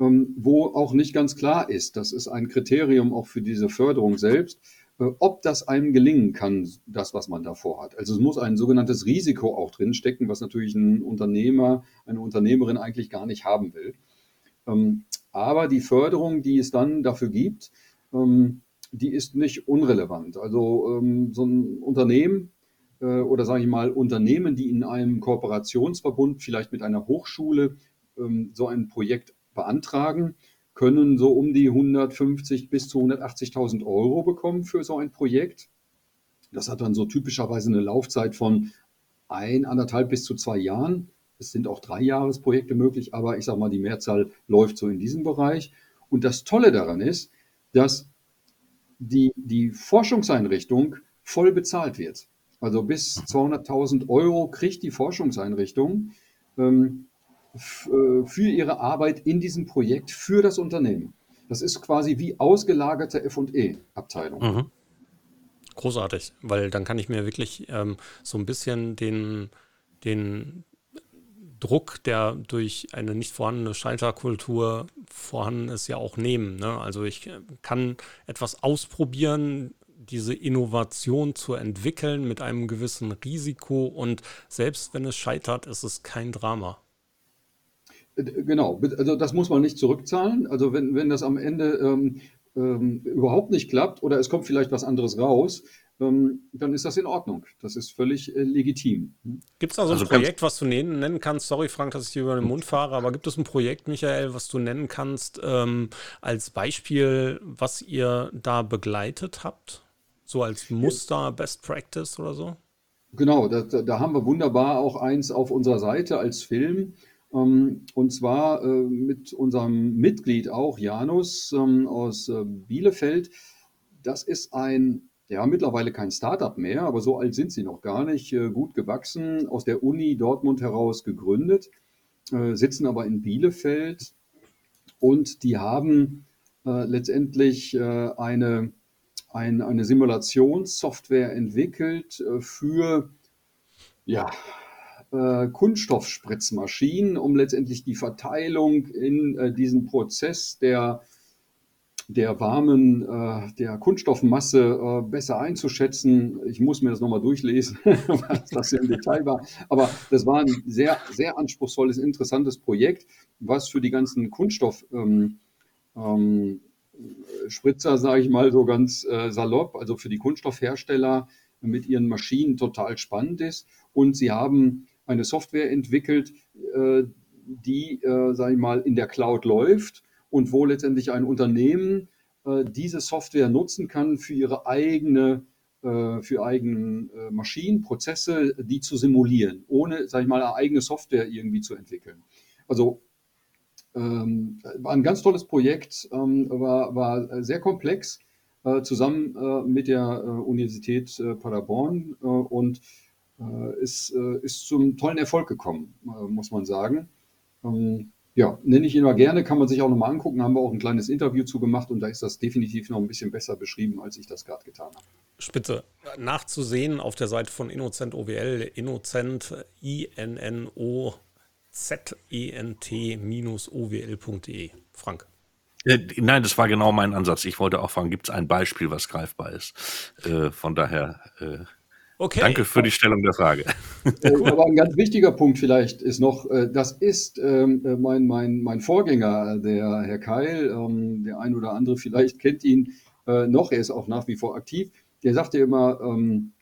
ähm, wo auch nicht ganz klar ist, das ist ein Kriterium auch für diese Förderung selbst, äh, ob das einem gelingen kann, das, was man davor hat. Also es muss ein sogenanntes Risiko auch drinstecken, was natürlich ein Unternehmer, eine Unternehmerin eigentlich gar nicht haben will. Ähm, aber die Förderung, die es dann dafür gibt, ähm, die ist nicht unrelevant. Also ähm, so ein Unternehmen äh, oder sage ich mal Unternehmen, die in einem Kooperationsverbund vielleicht mit einer Hochschule so ein Projekt beantragen, können so um die 150 bis zu 180.000 Euro bekommen für so ein Projekt. Das hat dann so typischerweise eine Laufzeit von ein, anderthalb bis zu zwei Jahren. Es sind auch drei Jahresprojekte möglich, aber ich sage mal, die Mehrzahl läuft so in diesem Bereich. Und das Tolle daran ist, dass die, die Forschungseinrichtung voll bezahlt wird. Also bis 200.000 Euro kriegt die Forschungseinrichtung. Ähm, äh, für ihre Arbeit in diesem Projekt für das Unternehmen. Das ist quasi wie ausgelagerte FE-Abteilung. Mhm. Großartig, weil dann kann ich mir wirklich ähm, so ein bisschen den, den Druck, der durch eine nicht vorhandene Schalterkultur vorhanden ist, ja auch nehmen. Ne? Also ich äh, kann etwas ausprobieren, diese Innovation zu entwickeln mit einem gewissen Risiko und selbst wenn es scheitert, ist es kein Drama. Genau, also das muss man nicht zurückzahlen. Also wenn, wenn das am Ende ähm, ähm, überhaupt nicht klappt oder es kommt vielleicht was anderes raus, dann ist das in Ordnung. Das ist völlig äh, legitim. Gibt es da so ein also Projekt, was du nennen, nennen, kannst? Sorry, Frank, dass ich dir über den Mund fahre, aber gibt es ein Projekt, Michael, was du nennen kannst ähm, als Beispiel, was ihr da begleitet habt? So als Muster, Best Practice oder so? Genau, da, da haben wir wunderbar auch eins auf unserer Seite als Film. Ähm, und zwar äh, mit unserem Mitglied auch, Janus ähm, aus äh, Bielefeld. Das ist ein, ja, mittlerweile kein Startup mehr, aber so alt sind sie noch gar nicht, äh, gut gewachsen, aus der Uni Dortmund heraus gegründet, sitzen aber in Bielefeld. Und die haben letztendlich eine, eine, Simulationssoftware entwickelt für ja, äh, Kunststoffspritzmaschinen, um letztendlich die Verteilung in äh, diesem Prozess der, der warmen, äh, der Kunststoffmasse äh, besser einzuschätzen. Ich muss mir das nochmal durchlesen, was das im Detail war. Aber das war ein sehr, sehr anspruchsvolles, interessantes Projekt, was für die ganzen Kunststoff ähm, ähm, Spritzer, sage ich mal so ganz äh, salopp, also für die Kunststoffhersteller mit ihren Maschinen total spannend ist. Und sie haben eine Software entwickelt, äh, die, äh, sage ich mal, in der Cloud läuft und wo letztendlich ein Unternehmen äh, diese Software nutzen kann für ihre eigene für eigene Maschinen, Prozesse, die zu simulieren, ohne, sage ich mal, eine eigene Software irgendwie zu entwickeln. Also ähm, war ein ganz tolles Projekt, ähm, war, war sehr komplex, äh, zusammen äh, mit der äh, Universität Paderborn und äh, ist, äh, ist zum tollen Erfolg gekommen, äh, muss man sagen. Ähm, ja, nenne ich ihn mal gerne, kann man sich auch nochmal angucken. Haben wir auch ein kleines Interview zu gemacht und da ist das definitiv noch ein bisschen besser beschrieben, als ich das gerade getan habe. Spitze. Nachzusehen auf der Seite von Innocent OWL, Innocent, I-N-N-O-Z-E-N-T-OWL.de. Frank. Äh, nein, das war genau mein Ansatz. Ich wollte auch fragen, gibt es ein Beispiel, was greifbar ist? Äh, von daher, äh, okay. danke für die Stellung der Frage. Äh, aber ein ganz wichtiger Punkt vielleicht ist noch, äh, das ist ähm, äh, mein, mein, mein Vorgänger, der Herr Keil, ähm, der ein oder andere vielleicht kennt ihn noch, er ist auch nach wie vor aktiv, der sagte immer, ähm,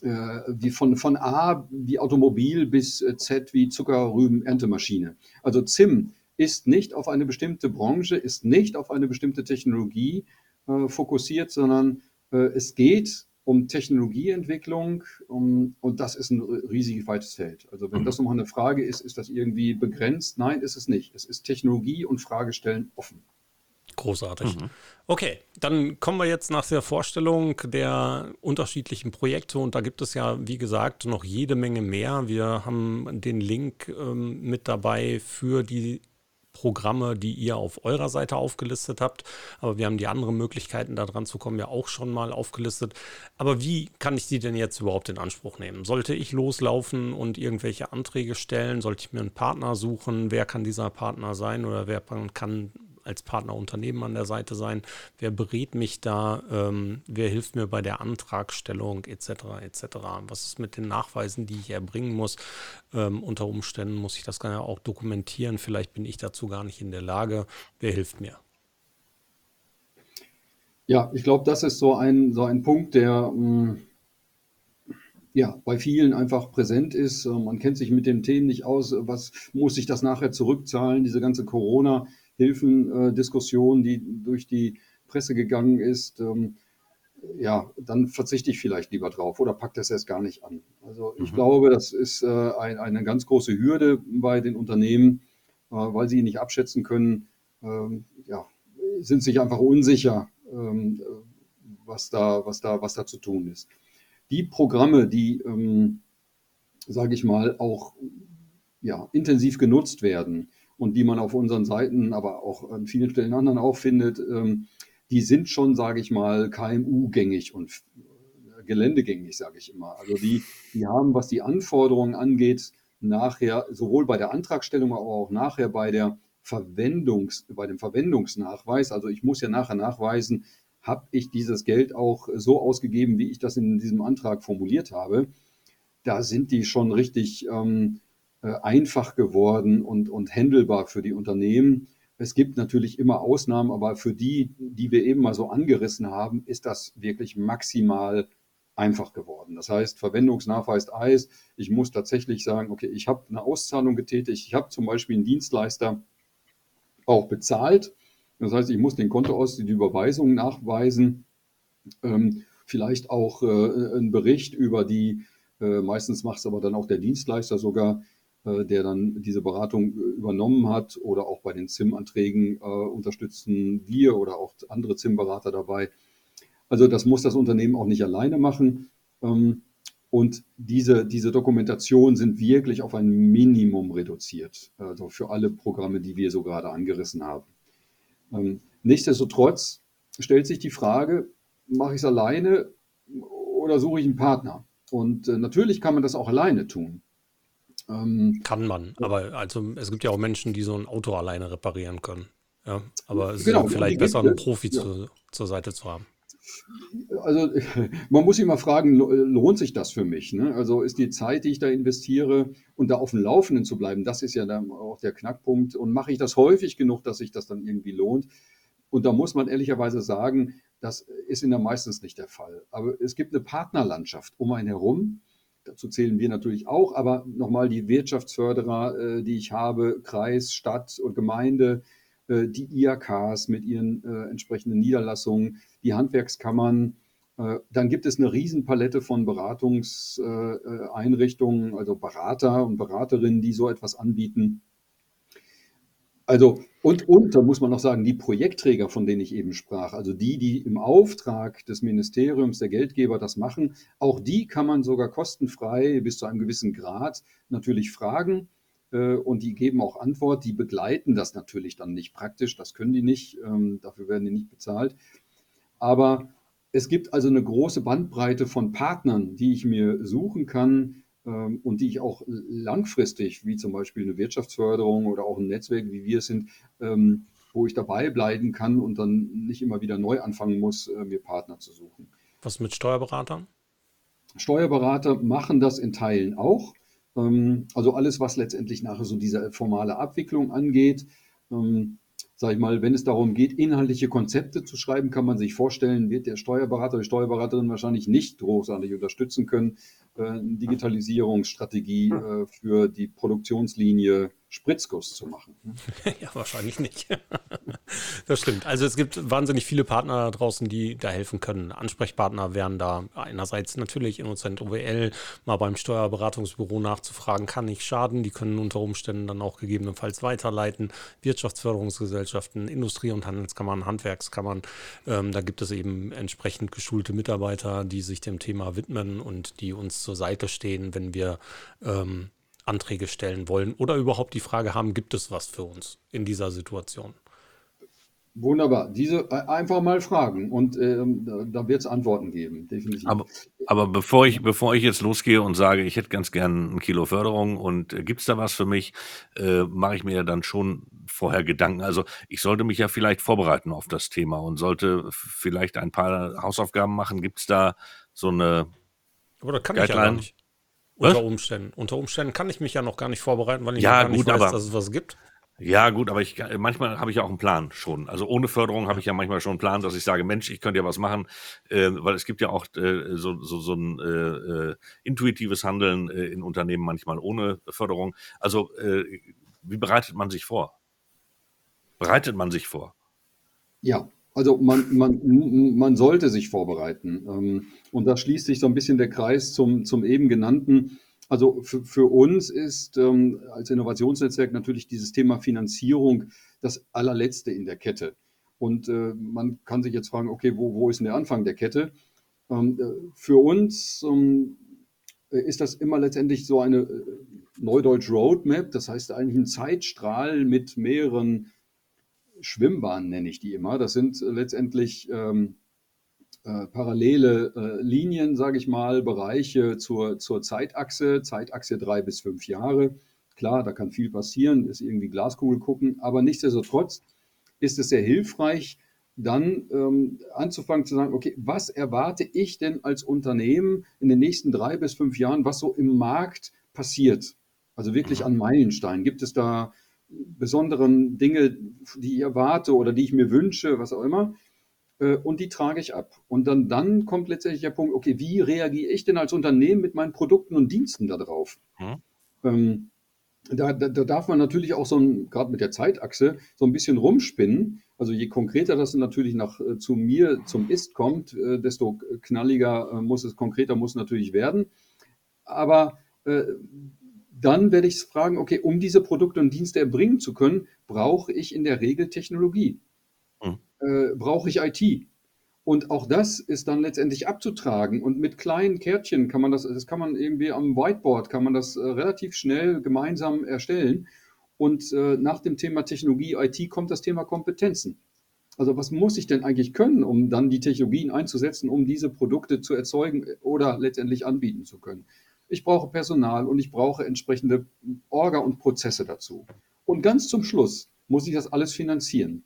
wie von, von A wie Automobil bis Z wie Zuckerrüben-Erntemaschine. Also ZIM ist nicht auf eine bestimmte Branche, ist nicht auf eine bestimmte Technologie äh, fokussiert, sondern äh, es geht um Technologieentwicklung um, und das ist ein riesig weites Feld. Also wenn mhm. das nochmal eine Frage ist, ist das irgendwie begrenzt? Nein, ist es nicht. Es ist Technologie und Fragestellen offen. Großartig. Mhm. Okay, dann kommen wir jetzt nach der Vorstellung der unterschiedlichen Projekte und da gibt es ja, wie gesagt, noch jede Menge mehr. Wir haben den Link ähm, mit dabei für die Programme, die ihr auf eurer Seite aufgelistet habt. Aber wir haben die anderen Möglichkeiten, da dran zu kommen, ja auch schon mal aufgelistet. Aber wie kann ich die denn jetzt überhaupt in Anspruch nehmen? Sollte ich loslaufen und irgendwelche Anträge stellen? Sollte ich mir einen Partner suchen? Wer kann dieser Partner sein oder wer kann als Partnerunternehmen an der Seite sein? Wer berät mich da? Ähm, wer hilft mir bei der Antragstellung etc. etc. Was ist mit den Nachweisen, die ich erbringen muss? Ähm, unter Umständen muss ich das ja auch dokumentieren. Vielleicht bin ich dazu gar nicht in der Lage. Wer hilft mir? Ja, ich glaube, das ist so ein, so ein Punkt, der mh, mm, ja, bei vielen einfach präsent ist. Man kennt sich mit den Themen nicht aus. Was muss ich das nachher zurückzahlen? Diese ganze Corona- Hilfendiskussion, die durch die Presse gegangen ist, ähm, ja, dann verzichte ich vielleicht lieber drauf oder packe das erst gar nicht an. Also ich mhm. glaube, das ist äh, ein, eine ganz große Hürde bei den Unternehmen, äh, weil sie nicht abschätzen können, ähm, ja, sind sich einfach unsicher, ähm, was, da, was, da, was da zu tun ist. Die Programme, die, ähm, sage ich mal, auch ja, intensiv genutzt werden, und die man auf unseren Seiten, aber auch an vielen Stellen anderen auch findet, ähm, die sind schon, sage ich mal, KMU-gängig und äh, geländegängig, sage ich immer. Also die, die haben, was die Anforderungen angeht, nachher sowohl bei der Antragstellung, aber auch nachher bei der Verwendungs, bei dem Verwendungsnachweis. Also ich muss ja nachher nachweisen, habe ich dieses Geld auch so ausgegeben, wie ich das in diesem Antrag formuliert habe. Da sind die schon richtig ähm, äh, einfach geworden und, und handelbar für die Unternehmen. Es gibt natürlich immer Ausnahmen, aber für die, die wir eben mal so angerissen haben, ist das wirklich maximal einfach geworden. Das heißt, Verwendungsnachweis Eis. Ich muss tatsächlich sagen, okay, ich habe eine Auszahlung getätigt. Ich habe zum Beispiel einen Dienstleister auch bezahlt. Das heißt, ich muss den Kontoauszug, die Überweisung nachweisen. Ähm, vielleicht auch äh, einen Bericht über die, äh, meistens macht es aber dann auch der Dienstleister sogar, äh, der dann diese Beratung äh, übernommen hat oder auch bei den ZIM-Anträgen äh, unterstützen wir oder auch andere ZIM-Berater dabei. Also das muss das Unternehmen auch nicht alleine machen. Ähm, und diese, diese Dokumentation sind wirklich auf ein Minimum reduziert, also für alle Programme, die wir so gerade angerissen haben. Ähm, nichtsdestotrotz stellt sich die Frage, mache ich es alleine oder suche ich einen Partner? Und äh, natürlich kann man das auch alleine tun. Ähm, Kann man, aber also es gibt ja auch Menschen, die so ein Auto alleine reparieren können. Ja, aber es genau, ist vielleicht besser, einen Profi ja. zu, zur Seite zu haben. Also man muss sich mal fragen, lohnt sich das für mich? Ne? Also ist die Zeit, die ich da investiere und da auf dem Laufenden zu bleiben, das ist ja dann auch der Knackpunkt. Und mache ich das häufig genug, dass sich das dann irgendwie lohnt? Und da muss man ehrlicherweise sagen, das ist in der meistens nicht der Fall. Aber es gibt eine Partnerlandschaft um einen herum, Dazu zählen wir natürlich auch, aber nochmal die Wirtschaftsförderer, äh, die ich habe, Kreis, Stadt und Gemeinde, äh, die IAKs mit ihren äh, entsprechenden Niederlassungen, die Handwerkskammern. Dann gibt es eine Riesenpalette von Beratungseinrichtungen, also Berater und Beraterinnen, die so etwas anbieten. Also, und, und, da muss man noch sagen, die Projektträger, von denen ich eben sprach, also die, die im Auftrag des Ministeriums, der Geldgeber das machen, auch die kann man sogar kostenfrei bis zu einem gewissen Grad natürlich fragen. Äh, und die geben auch Antwort, die begleiten das natürlich dann nicht praktisch, das können die nicht, ähm, dafür werden die nicht bezahlt. Aber es gibt also eine große Bandbreite von Partnern, die ich mir suchen kann, und die ich auch langfristig, wie zum Beispiel eine Wirtschaftsförderung oder auch ein Netzwerk, wie wir es sind, ähm, wo ich dabei bleiben kann und dann nicht immer wieder neu anfangen muss, äh, mir Partner zu suchen. Was mit Steuerberatern? Steuerberater machen das in Teilen auch. Ähm, also alles, was letztendlich nachher so diese formale Abwicklung angeht. Ähm, sag ich mal, wenn es darum geht, inhaltliche Konzepte zu schreiben, kann man sich vorstellen, wird der Steuerberater, die Steuerberaterin wahrscheinlich nicht großartig unterstützen können, äh, Digitalisierungsstrategie äh, für die Produktionslinie Spritzguss zu machen. Ja, wahrscheinlich nicht. das stimmt. Also es gibt wahnsinnig viele Partner da draußen, die da helfen können. Ansprechpartner wären da einerseits natürlich Innocent OWL, mal beim Steuerberatungsbüro nachzufragen, kann nicht schaden. Die können unter Umständen dann auch gegebenenfalls weiterleiten. Wirtschaftsförderungsgesellschaften, Industrie- und Handelskammern, Handwerkskammern. Ähm, da gibt es eben entsprechend geschulte Mitarbeiter, die sich dem Thema widmen und die uns zur Seite stehen, wenn wir ähm, Anträge stellen wollen oder überhaupt die Frage haben, gibt es was für uns in dieser Situation? Wunderbar. Diese äh, einfach mal fragen und ähm, da, da wird es Antworten geben, definitiv. Aber, aber, bevor ich bevor ich jetzt losgehe und sage, ich hätte ganz gern ein Kilo Förderung und äh, gibt es da was für mich, äh, mache ich mir ja dann schon vorher Gedanken. Also ich sollte mich ja vielleicht vorbereiten auf das Thema und sollte vielleicht ein paar Hausaufgaben machen. Gibt es da so eine Aber da kann Guideline? ich ja gar nicht. Unter? Umständen. Unter Umständen kann ich mich ja noch gar nicht vorbereiten, weil ich ja, gar gut, nicht weiß, aber, dass es was gibt. Ja, gut, aber ich manchmal habe ich ja auch einen Plan schon. Also ohne Förderung habe ich ja manchmal schon einen Plan, dass ich sage, Mensch, ich könnte ja was machen, äh, weil es gibt ja auch äh, so, so, so ein äh, äh intuitives Handeln äh, in Unternehmen manchmal ohne Förderung. Also äh, wie bereitet man sich vor? Bereitet man sich vor? Ja, also man, man, man sollte sich vorbereiten. Ähm, und da schließt sich so ein bisschen der Kreis zum, zum eben genannten. Also für, für uns ist ähm, als Innovationsnetzwerk natürlich dieses Thema Finanzierung das allerletzte in der Kette. Und äh, man kann sich jetzt fragen, okay, wo, wo ist denn der Anfang der Kette? Ähm, äh, für uns ist das immer letztendlich so eine äh, Neudeutsch Roadmap, das heißt eigentlich ein Zeitstrahl mit mehreren Schwimmbahnen nenne ich die immer. Das sind äh, letztendlich ähm, äh, parallele äh, Linien, sage ich mal, Bereiche zur, zur Zeitachse, Zeitachse drei bis fünf Jahre. Klar, da kann viel passieren, ist irgendwie Glaskugel gucken, aber nichtsdestotrotz ist es sehr hilfreich, dann ähm, anzufangen zu sagen, okay, was erwarte ich denn als Unternehmen in den nächsten drei bis fünf Jahren, was so im Markt passiert? Also wirklich mhm. an Meilensteinen. Gibt es da besonderen Dinge, die ich erwarte oder die ich mir wünsche, was auch immer. Äh, und die trage ich ab. Und dann, dann kommt letztendlich der Punkt, okay, wie reagiere ich denn als Unternehmen mit meinen Produkten und Diensten darauf? Hm. Ähm, da, da, da, darf man natürlich auch so gerade mit der Zeitachse, so ein bisschen rumspinnen. Also je konkreter das natürlich nach, äh, zu mir zum Ist kommt, äh, desto knalliger äh, muss es, konkreter muss natürlich werden. Aber äh, dann werde ich fragen, okay, um diese Produkte und Dienste erbringen zu können, brauche ich in der Regel Technologie. Mhm. Äh, brauche ich IT. Und auch das ist dann letztendlich abzutragen. Und mit kleinen Kärtchen kann man das, das kann man irgendwie am Whiteboard, kann man das äh, relativ schnell gemeinsam erstellen. Und äh, nach dem Thema Technologie, IT kommt das Thema Kompetenzen. Also was muss ich denn eigentlich können, um dann die Technologien einzusetzen, um diese Produkte zu erzeugen oder letztendlich anbieten zu können? Ich brauche Personal und ich brauche entsprechende Orga und Prozesse dazu. Und ganz zum Schluss muss ich das alles finanzieren.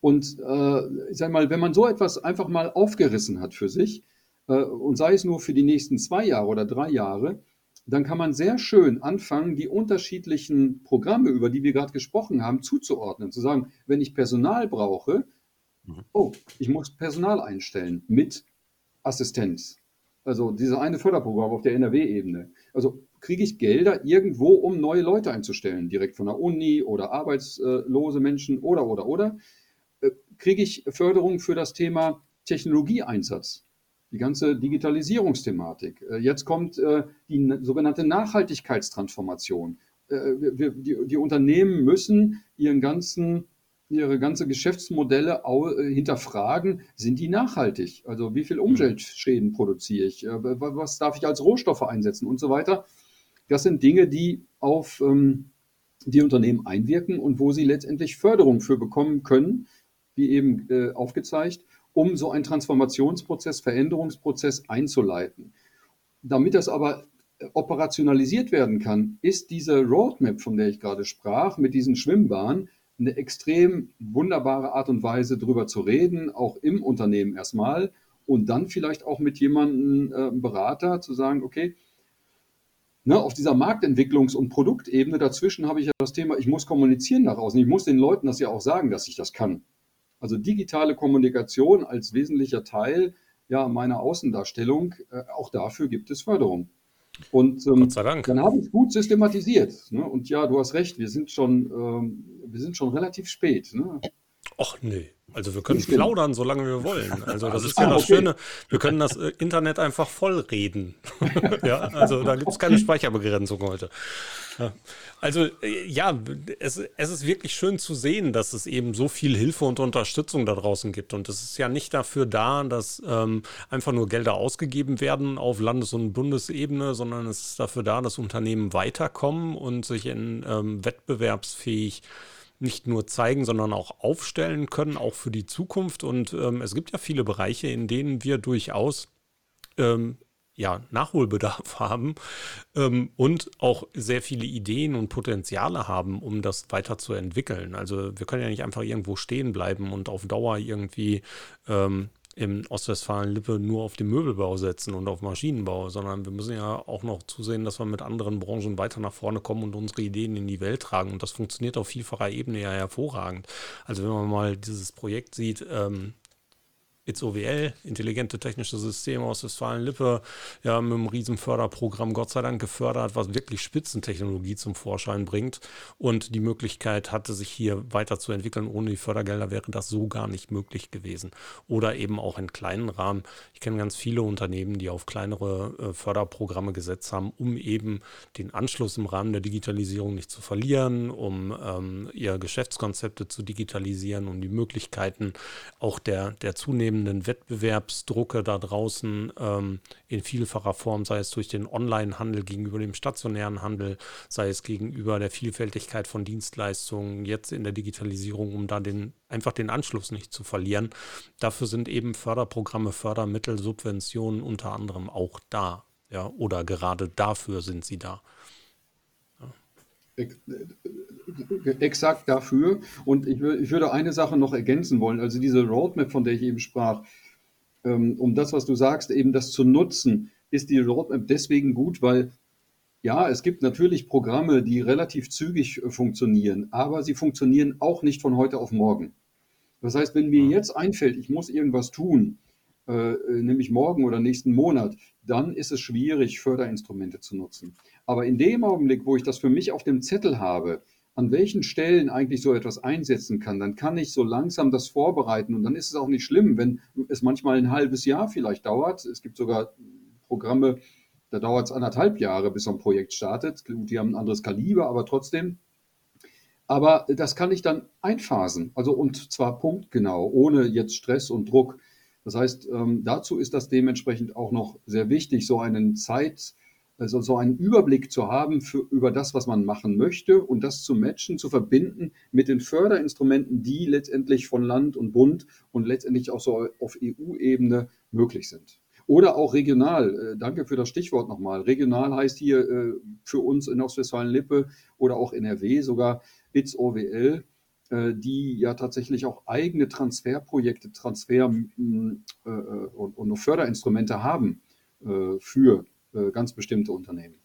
Und äh, ich sage mal, wenn man so etwas einfach mal aufgerissen hat für sich, äh, und sei es nur für die nächsten zwei Jahre oder drei Jahre, dann kann man sehr schön anfangen, die unterschiedlichen Programme, über die wir gerade gesprochen haben, zuzuordnen. Zu sagen, wenn ich Personal brauche, mhm. oh, ich muss Personal einstellen mit Assistenz, also diese eine Förderprogramm auf der NRW-Ebene. Also kriege ich Gelder irgendwo, um neue Leute einzustellen, direkt von der Uni oder arbeitslose Menschen oder, oder, oder. Äh, kriege ich Förderung für das Thema Technologieeinsatz, die ganze Digitalisierungsthematik. Äh, jetzt kommt äh, die sogenannte Nachhaltigkeitstransformation. Die Unternehmen müssen ihren ganzen ihre ganze Geschäftsmodelle äh, hinterfragen, sind die nachhaltig? Also wie viel mhm. Umweltschäden produziere ich? Äh, was darf ich als Rohstoffe einsetzen und so weiter? Das sind Dinge, die auf ähm, die Unternehmen einwirken und wo sie letztendlich Förderung für bekommen können, wie eben äh, aufgezeigt, um so einen Transformationsprozess, Veränderungsprozess einzuleiten. Damit das aber operationalisiert werden kann, ist diese Roadmap, von der ich gerade sprach, mit diesen Schwimmbahnen, eine extrem wunderbare Art und Weise, darüber zu reden, auch im Unternehmen erstmal und dann vielleicht auch mit jemandem, äh, Berater, zu sagen, okay, ne, auf dieser Marktentwicklungs- und Produktebene dazwischen habe ich ja das Thema, ich muss kommunizieren nach außen. Ich muss den Leuten das ja auch sagen, dass ich das kann. Also digitale Kommunikation als wesentlicher Teil ja, meiner Außendarstellung, äh, auch dafür gibt es Förderung. Und ähm, dann habe ich es gut systematisiert. Ne? Und ja, du hast recht, wir sind schon, ähm, wir sind schon relativ spät. Ne? Och nee. Also wir können plaudern, solange wir wollen. Also das ist ja das okay. Schöne. Wir können das äh, Internet einfach vollreden. ja, also da gibt es keine Speicherbegrenzung heute. Ja. Also äh, ja, es, es ist wirklich schön zu sehen, dass es eben so viel Hilfe und Unterstützung da draußen gibt. Und es ist ja nicht dafür da, dass ähm, einfach nur Gelder ausgegeben werden auf Landes- und Bundesebene, sondern es ist dafür da, dass Unternehmen weiterkommen und sich in ähm, wettbewerbsfähig nicht nur zeigen, sondern auch aufstellen können, auch für die Zukunft. Und ähm, es gibt ja viele Bereiche, in denen wir durchaus ähm, ja, Nachholbedarf haben ähm, und auch sehr viele Ideen und Potenziale haben, um das weiterzuentwickeln. Also wir können ja nicht einfach irgendwo stehen bleiben und auf Dauer irgendwie ähm, im Ostwestfalen-Lippe nur auf den Möbelbau setzen und auf Maschinenbau, sondern wir müssen ja auch noch zusehen, dass wir mit anderen Branchen weiter nach vorne kommen und unsere Ideen in die Welt tragen. Und das funktioniert auf vielfacher Ebene ja hervorragend. Also wenn man mal dieses Projekt sieht, ähm, It's OWL, intelligente technische Systeme aus Westfalen-Lippe, ja, mit einem riesen Förderprogramm Gott sei Dank gefördert, was wirklich Spitzentechnologie zum Vorschein bringt und die Möglichkeit hatte, sich hier weiterzuentwickeln. Ohne die Fördergelder wäre das so gar nicht möglich gewesen. Oder eben auch in kleinen Rahmen. Ich kenne ganz viele Unternehmen, die auf kleinere äh, Förderprogramme gesetzt haben, um eben den Anschluss im Rahmen der Digitalisierung nicht zu verlieren, um ähm, ihre Geschäftskonzepte zu digitalisieren, um die Möglichkeiten auch der, der zunehmenden zunehmenden Wettbewerbsdrucke da draußen ähm, in vielfacher Form, sei es durch den Online-Handel gegenüber dem stationären Handel, sei es gegenüber der Vielfältigkeit von Dienstleistungen, jetzt in der Digitalisierung, um da den, einfach den Anschluss nicht zu verlieren. Dafür sind eben Förderprogramme, Fördermittel, Subventionen unter anderem auch da. Ja, oder gerade dafür sind sie da. Exakt dafür. Und ich, ich, würde eine Sache noch ergänzen wollen. Also diese Roadmap, von der ich eben sprach, ähm, um das, was du sagst, eben das zu nutzen, ist die Roadmap deswegen gut, weil ja, es gibt natürlich Programme, die relativ zügig äh, funktionieren, aber sie funktionieren auch nicht von heute auf morgen. Das heißt, wenn mir jetzt einfällt, ich muss irgendwas tun, äh, nämlich morgen oder nächsten Monat, dann ist es schwierig, Förderinstrumente zu nutzen. Aber in dem Augenblick, wo ich das für mich auf dem Zettel habe, an welchen Stellen eigentlich so etwas einsetzen kann, dann kann ich so langsam das vorbereiten und dann ist es auch nicht schlimm, wenn es manchmal ein halbes Jahr vielleicht dauert. Es gibt sogar Programme, da dauert es anderthalb Jahre, bis so ein Projekt startet. Die haben ein anderes Kaliber, aber trotzdem. Aber das kann ich dann einphasen, also und zwar punktgenau, ohne jetzt Stress und Druck. Das heißt, ähm, dazu ist das dementsprechend auch noch sehr wichtig, so einen Zeit, also so einen Überblick zu haben für, über das, was man machen möchte und das zu matchen, zu verbinden mit den Förderinstrumenten, die letztendlich von Land und Bund und letztendlich auch so auf EU-Ebene möglich sind. Oder auch regional. Äh, danke für das Stichwort nochmal. Regional heißt hier äh, für uns in Ostwestfalen-Lippe oder auch NRW sogar ITS OWL, äh, die ja tatsächlich auch eigene Transferprojekte, Transfer- und, und Förderinstrumente haben für ganz bestimmte Unternehmen.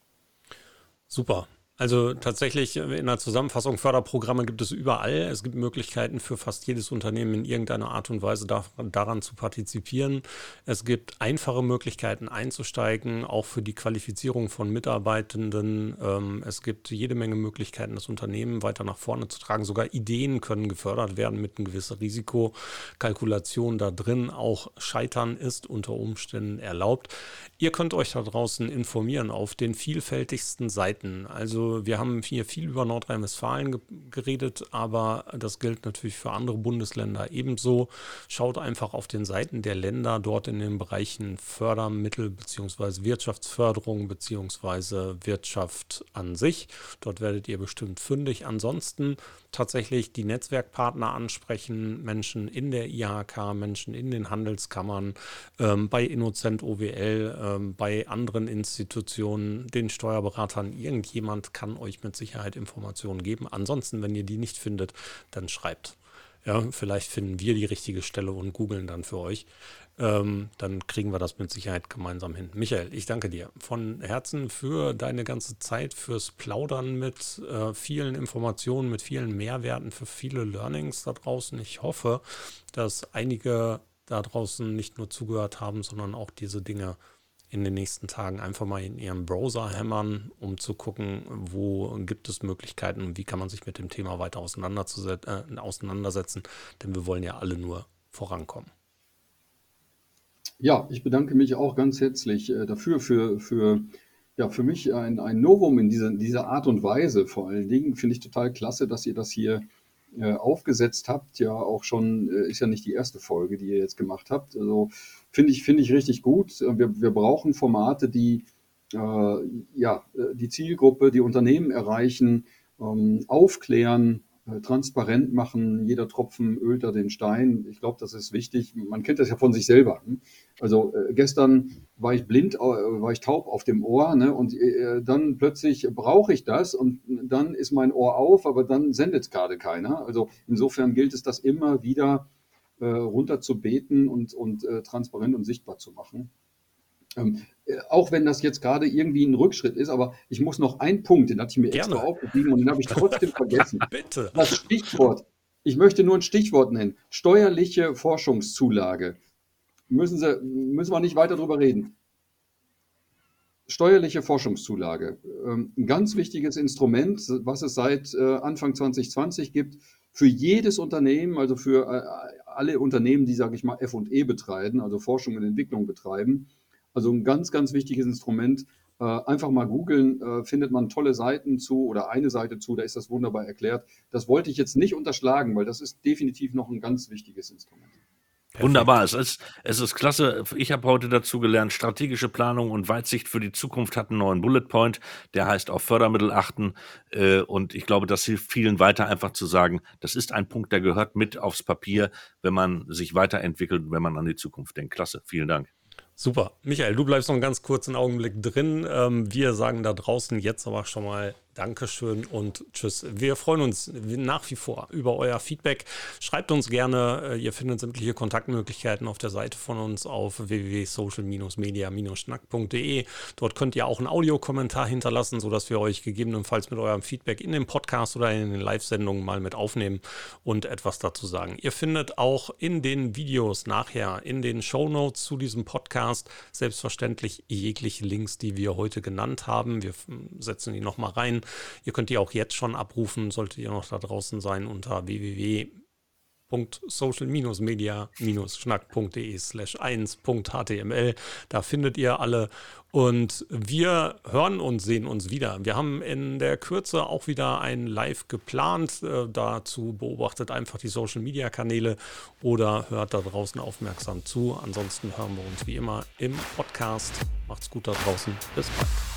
Super. Also tatsächlich in der Zusammenfassung Förderprogramme gibt es überall. Es gibt Möglichkeiten für fast jedes Unternehmen in irgendeiner Art und Weise daran zu partizipieren. Es gibt einfache Möglichkeiten einzusteigen, auch für die Qualifizierung von Mitarbeitenden. Ähm, es gibt jede Menge Möglichkeiten, das Unternehmen weiter nach vorne zu tragen. Sogar Ideen können gefördert werden mit einem gewissen Risikokalkulation da drin. Auch Scheitern ist unter Umständen erlaubt. Ihr könnt euch da draußen informieren auf den vielfältigsten Seiten. Also wir haben hier viel über Nordrhein-Westfalen ge geredet, aber das gilt natürlich für andere Bundesländer ebenso. Schaut einfach auf den Seiten der Länder dort in den Bereichen Fördermittel bzw. Wirtschaftsförderung bzw. Wirtschaft an sich. Dort werdet ihr bestimmt fündig. Ansonsten tatsächlich die Netzwerkpartner ansprechen, Menschen in der IHK, Menschen in den Handelskammern, ähm, bei Innocent OWL, ähm, bei anderen Institutionen, den Steuerberatern. Irgendjemand kann euch mit Sicherheit Informationen geben. Ansonsten, wenn ihr die nicht findet, dann schreibt. Ja, vielleicht finden wir die richtige Stelle und googeln dann für euch. Ähm, dann kriegen wir das mit Sicherheit gemeinsam hin. Michael, ich danke dir von Herzen für deine ganze Zeit, fürs Plaudern mit äh, vielen Informationen, mit vielen Mehrwerten, für viele Learnings da draußen. Ich hoffe, dass einige da draußen nicht nur zugehört haben, sondern auch diese Dinge in den nächsten Tagen einfach mal in ihrem Browser hämmern, um zu gucken, wo gibt es Möglichkeiten und wie kann man sich mit dem Thema weiter äh, auseinandersetzen, denn wir wollen ja alle nur vorankommen. Ja, ich bedanke mich auch ganz herzlich äh, dafür, für, für, ja, für mich ein, ein Novum in dieser, dieser Art und Weise. Vor allen Dingen finde ich total klasse, dass ihr das hier äh, aufgesetzt habt. Ja, auch schon, äh, ist ja nicht die erste Folge, die ihr jetzt gemacht habt. Also finde ich, finde ich richtig gut. Wir, wir brauchen Formate, die äh, ja, die Zielgruppe, die Unternehmen erreichen, ähm, aufklären, äh, transparent machen. Jeder Tropfen ölt da den Stein. Ich glaube, das ist wichtig. Man kennt das ja von sich selber. Ne? Also äh, gestern war ich blind, äh, war ich taub auf dem Ohr ne? und äh, dann plötzlich brauche ich das und dann ist mein Ohr auf, aber dann sendet es gerade keiner. Also insofern gilt es, das immer wieder äh, runter zu beten und, und äh, transparent und sichtbar zu machen. Ähm, äh, auch wenn das jetzt gerade irgendwie ein Rückschritt ist, aber ich muss noch einen Punkt, den hatte ich mir Gerne. extra aufgeschrieben und den habe ich trotzdem vergessen. Bitte. Das Stichwort. Ich möchte nur ein Stichwort nennen. Steuerliche Forschungszulage. Müssen, Sie, müssen wir nicht weiter drüber reden. Steuerliche Forschungszulage. Ähm, ein ganz wichtiges Instrument, was es seit äh, Anfang 2020 gibt, für jedes Unternehmen, also für äh, alle Unternehmen, die, sage ich mal, FE betreiben, also Forschung und Entwicklung betreiben also ein ganz, ganz wichtiges Instrument. Äh, einfach mal googeln, äh, findet man tolle Seiten zu oder eine Seite zu, da ist das wunderbar erklärt. Das wollte ich jetzt nicht unterschlagen, weil das ist definitiv noch ein ganz wichtiges Instrument. Perfekt. Wunderbar, es ist, es ist klasse. Ich habe heute dazu gelernt, strategische Planung und Weitsicht für die Zukunft hat einen neuen Bullet Point, der heißt auf Fördermittel achten. Äh, und ich glaube, das hilft vielen weiter, einfach zu sagen, das ist ein Punkt, der gehört mit aufs Papier, wenn man sich weiterentwickelt und wenn man an die Zukunft denkt. Klasse, vielen Dank. Super. Michael, du bleibst noch einen ganz kurzen Augenblick drin. Ähm, wir sagen da draußen jetzt aber schon mal Dankeschön und tschüss. Wir freuen uns nach wie vor über euer Feedback. Schreibt uns gerne. Äh, ihr findet sämtliche Kontaktmöglichkeiten auf der Seite von uns auf www.social-media-schnack.de. Dort könnt ihr auch einen Audiokommentar hinterlassen, sodass wir euch gegebenenfalls mit eurem Feedback in dem Podcast oder in den Live-Sendungen mal mit aufnehmen und etwas dazu sagen. Ihr findet auch in den Videos nachher, in den Show Notes zu diesem Podcast selbstverständlich jegliche Links, die wir heute genannt haben. Wir setzen die nochmal rein Ihr könnt die auch jetzt schon abrufen, solltet ihr noch da draußen sein unter www.social-media-schnack.de slash 1.html. Da findet ihr alle und wir hören und sehen uns wieder. Wir haben in der Kürze auch wieder ein Live geplant. Äh, dazu beobachtet einfach die Social Media Kanäle oder hört da draußen aufmerksam zu. Ansonsten hören wir uns wie immer im Podcast. Macht's gut da draußen. Bis bald.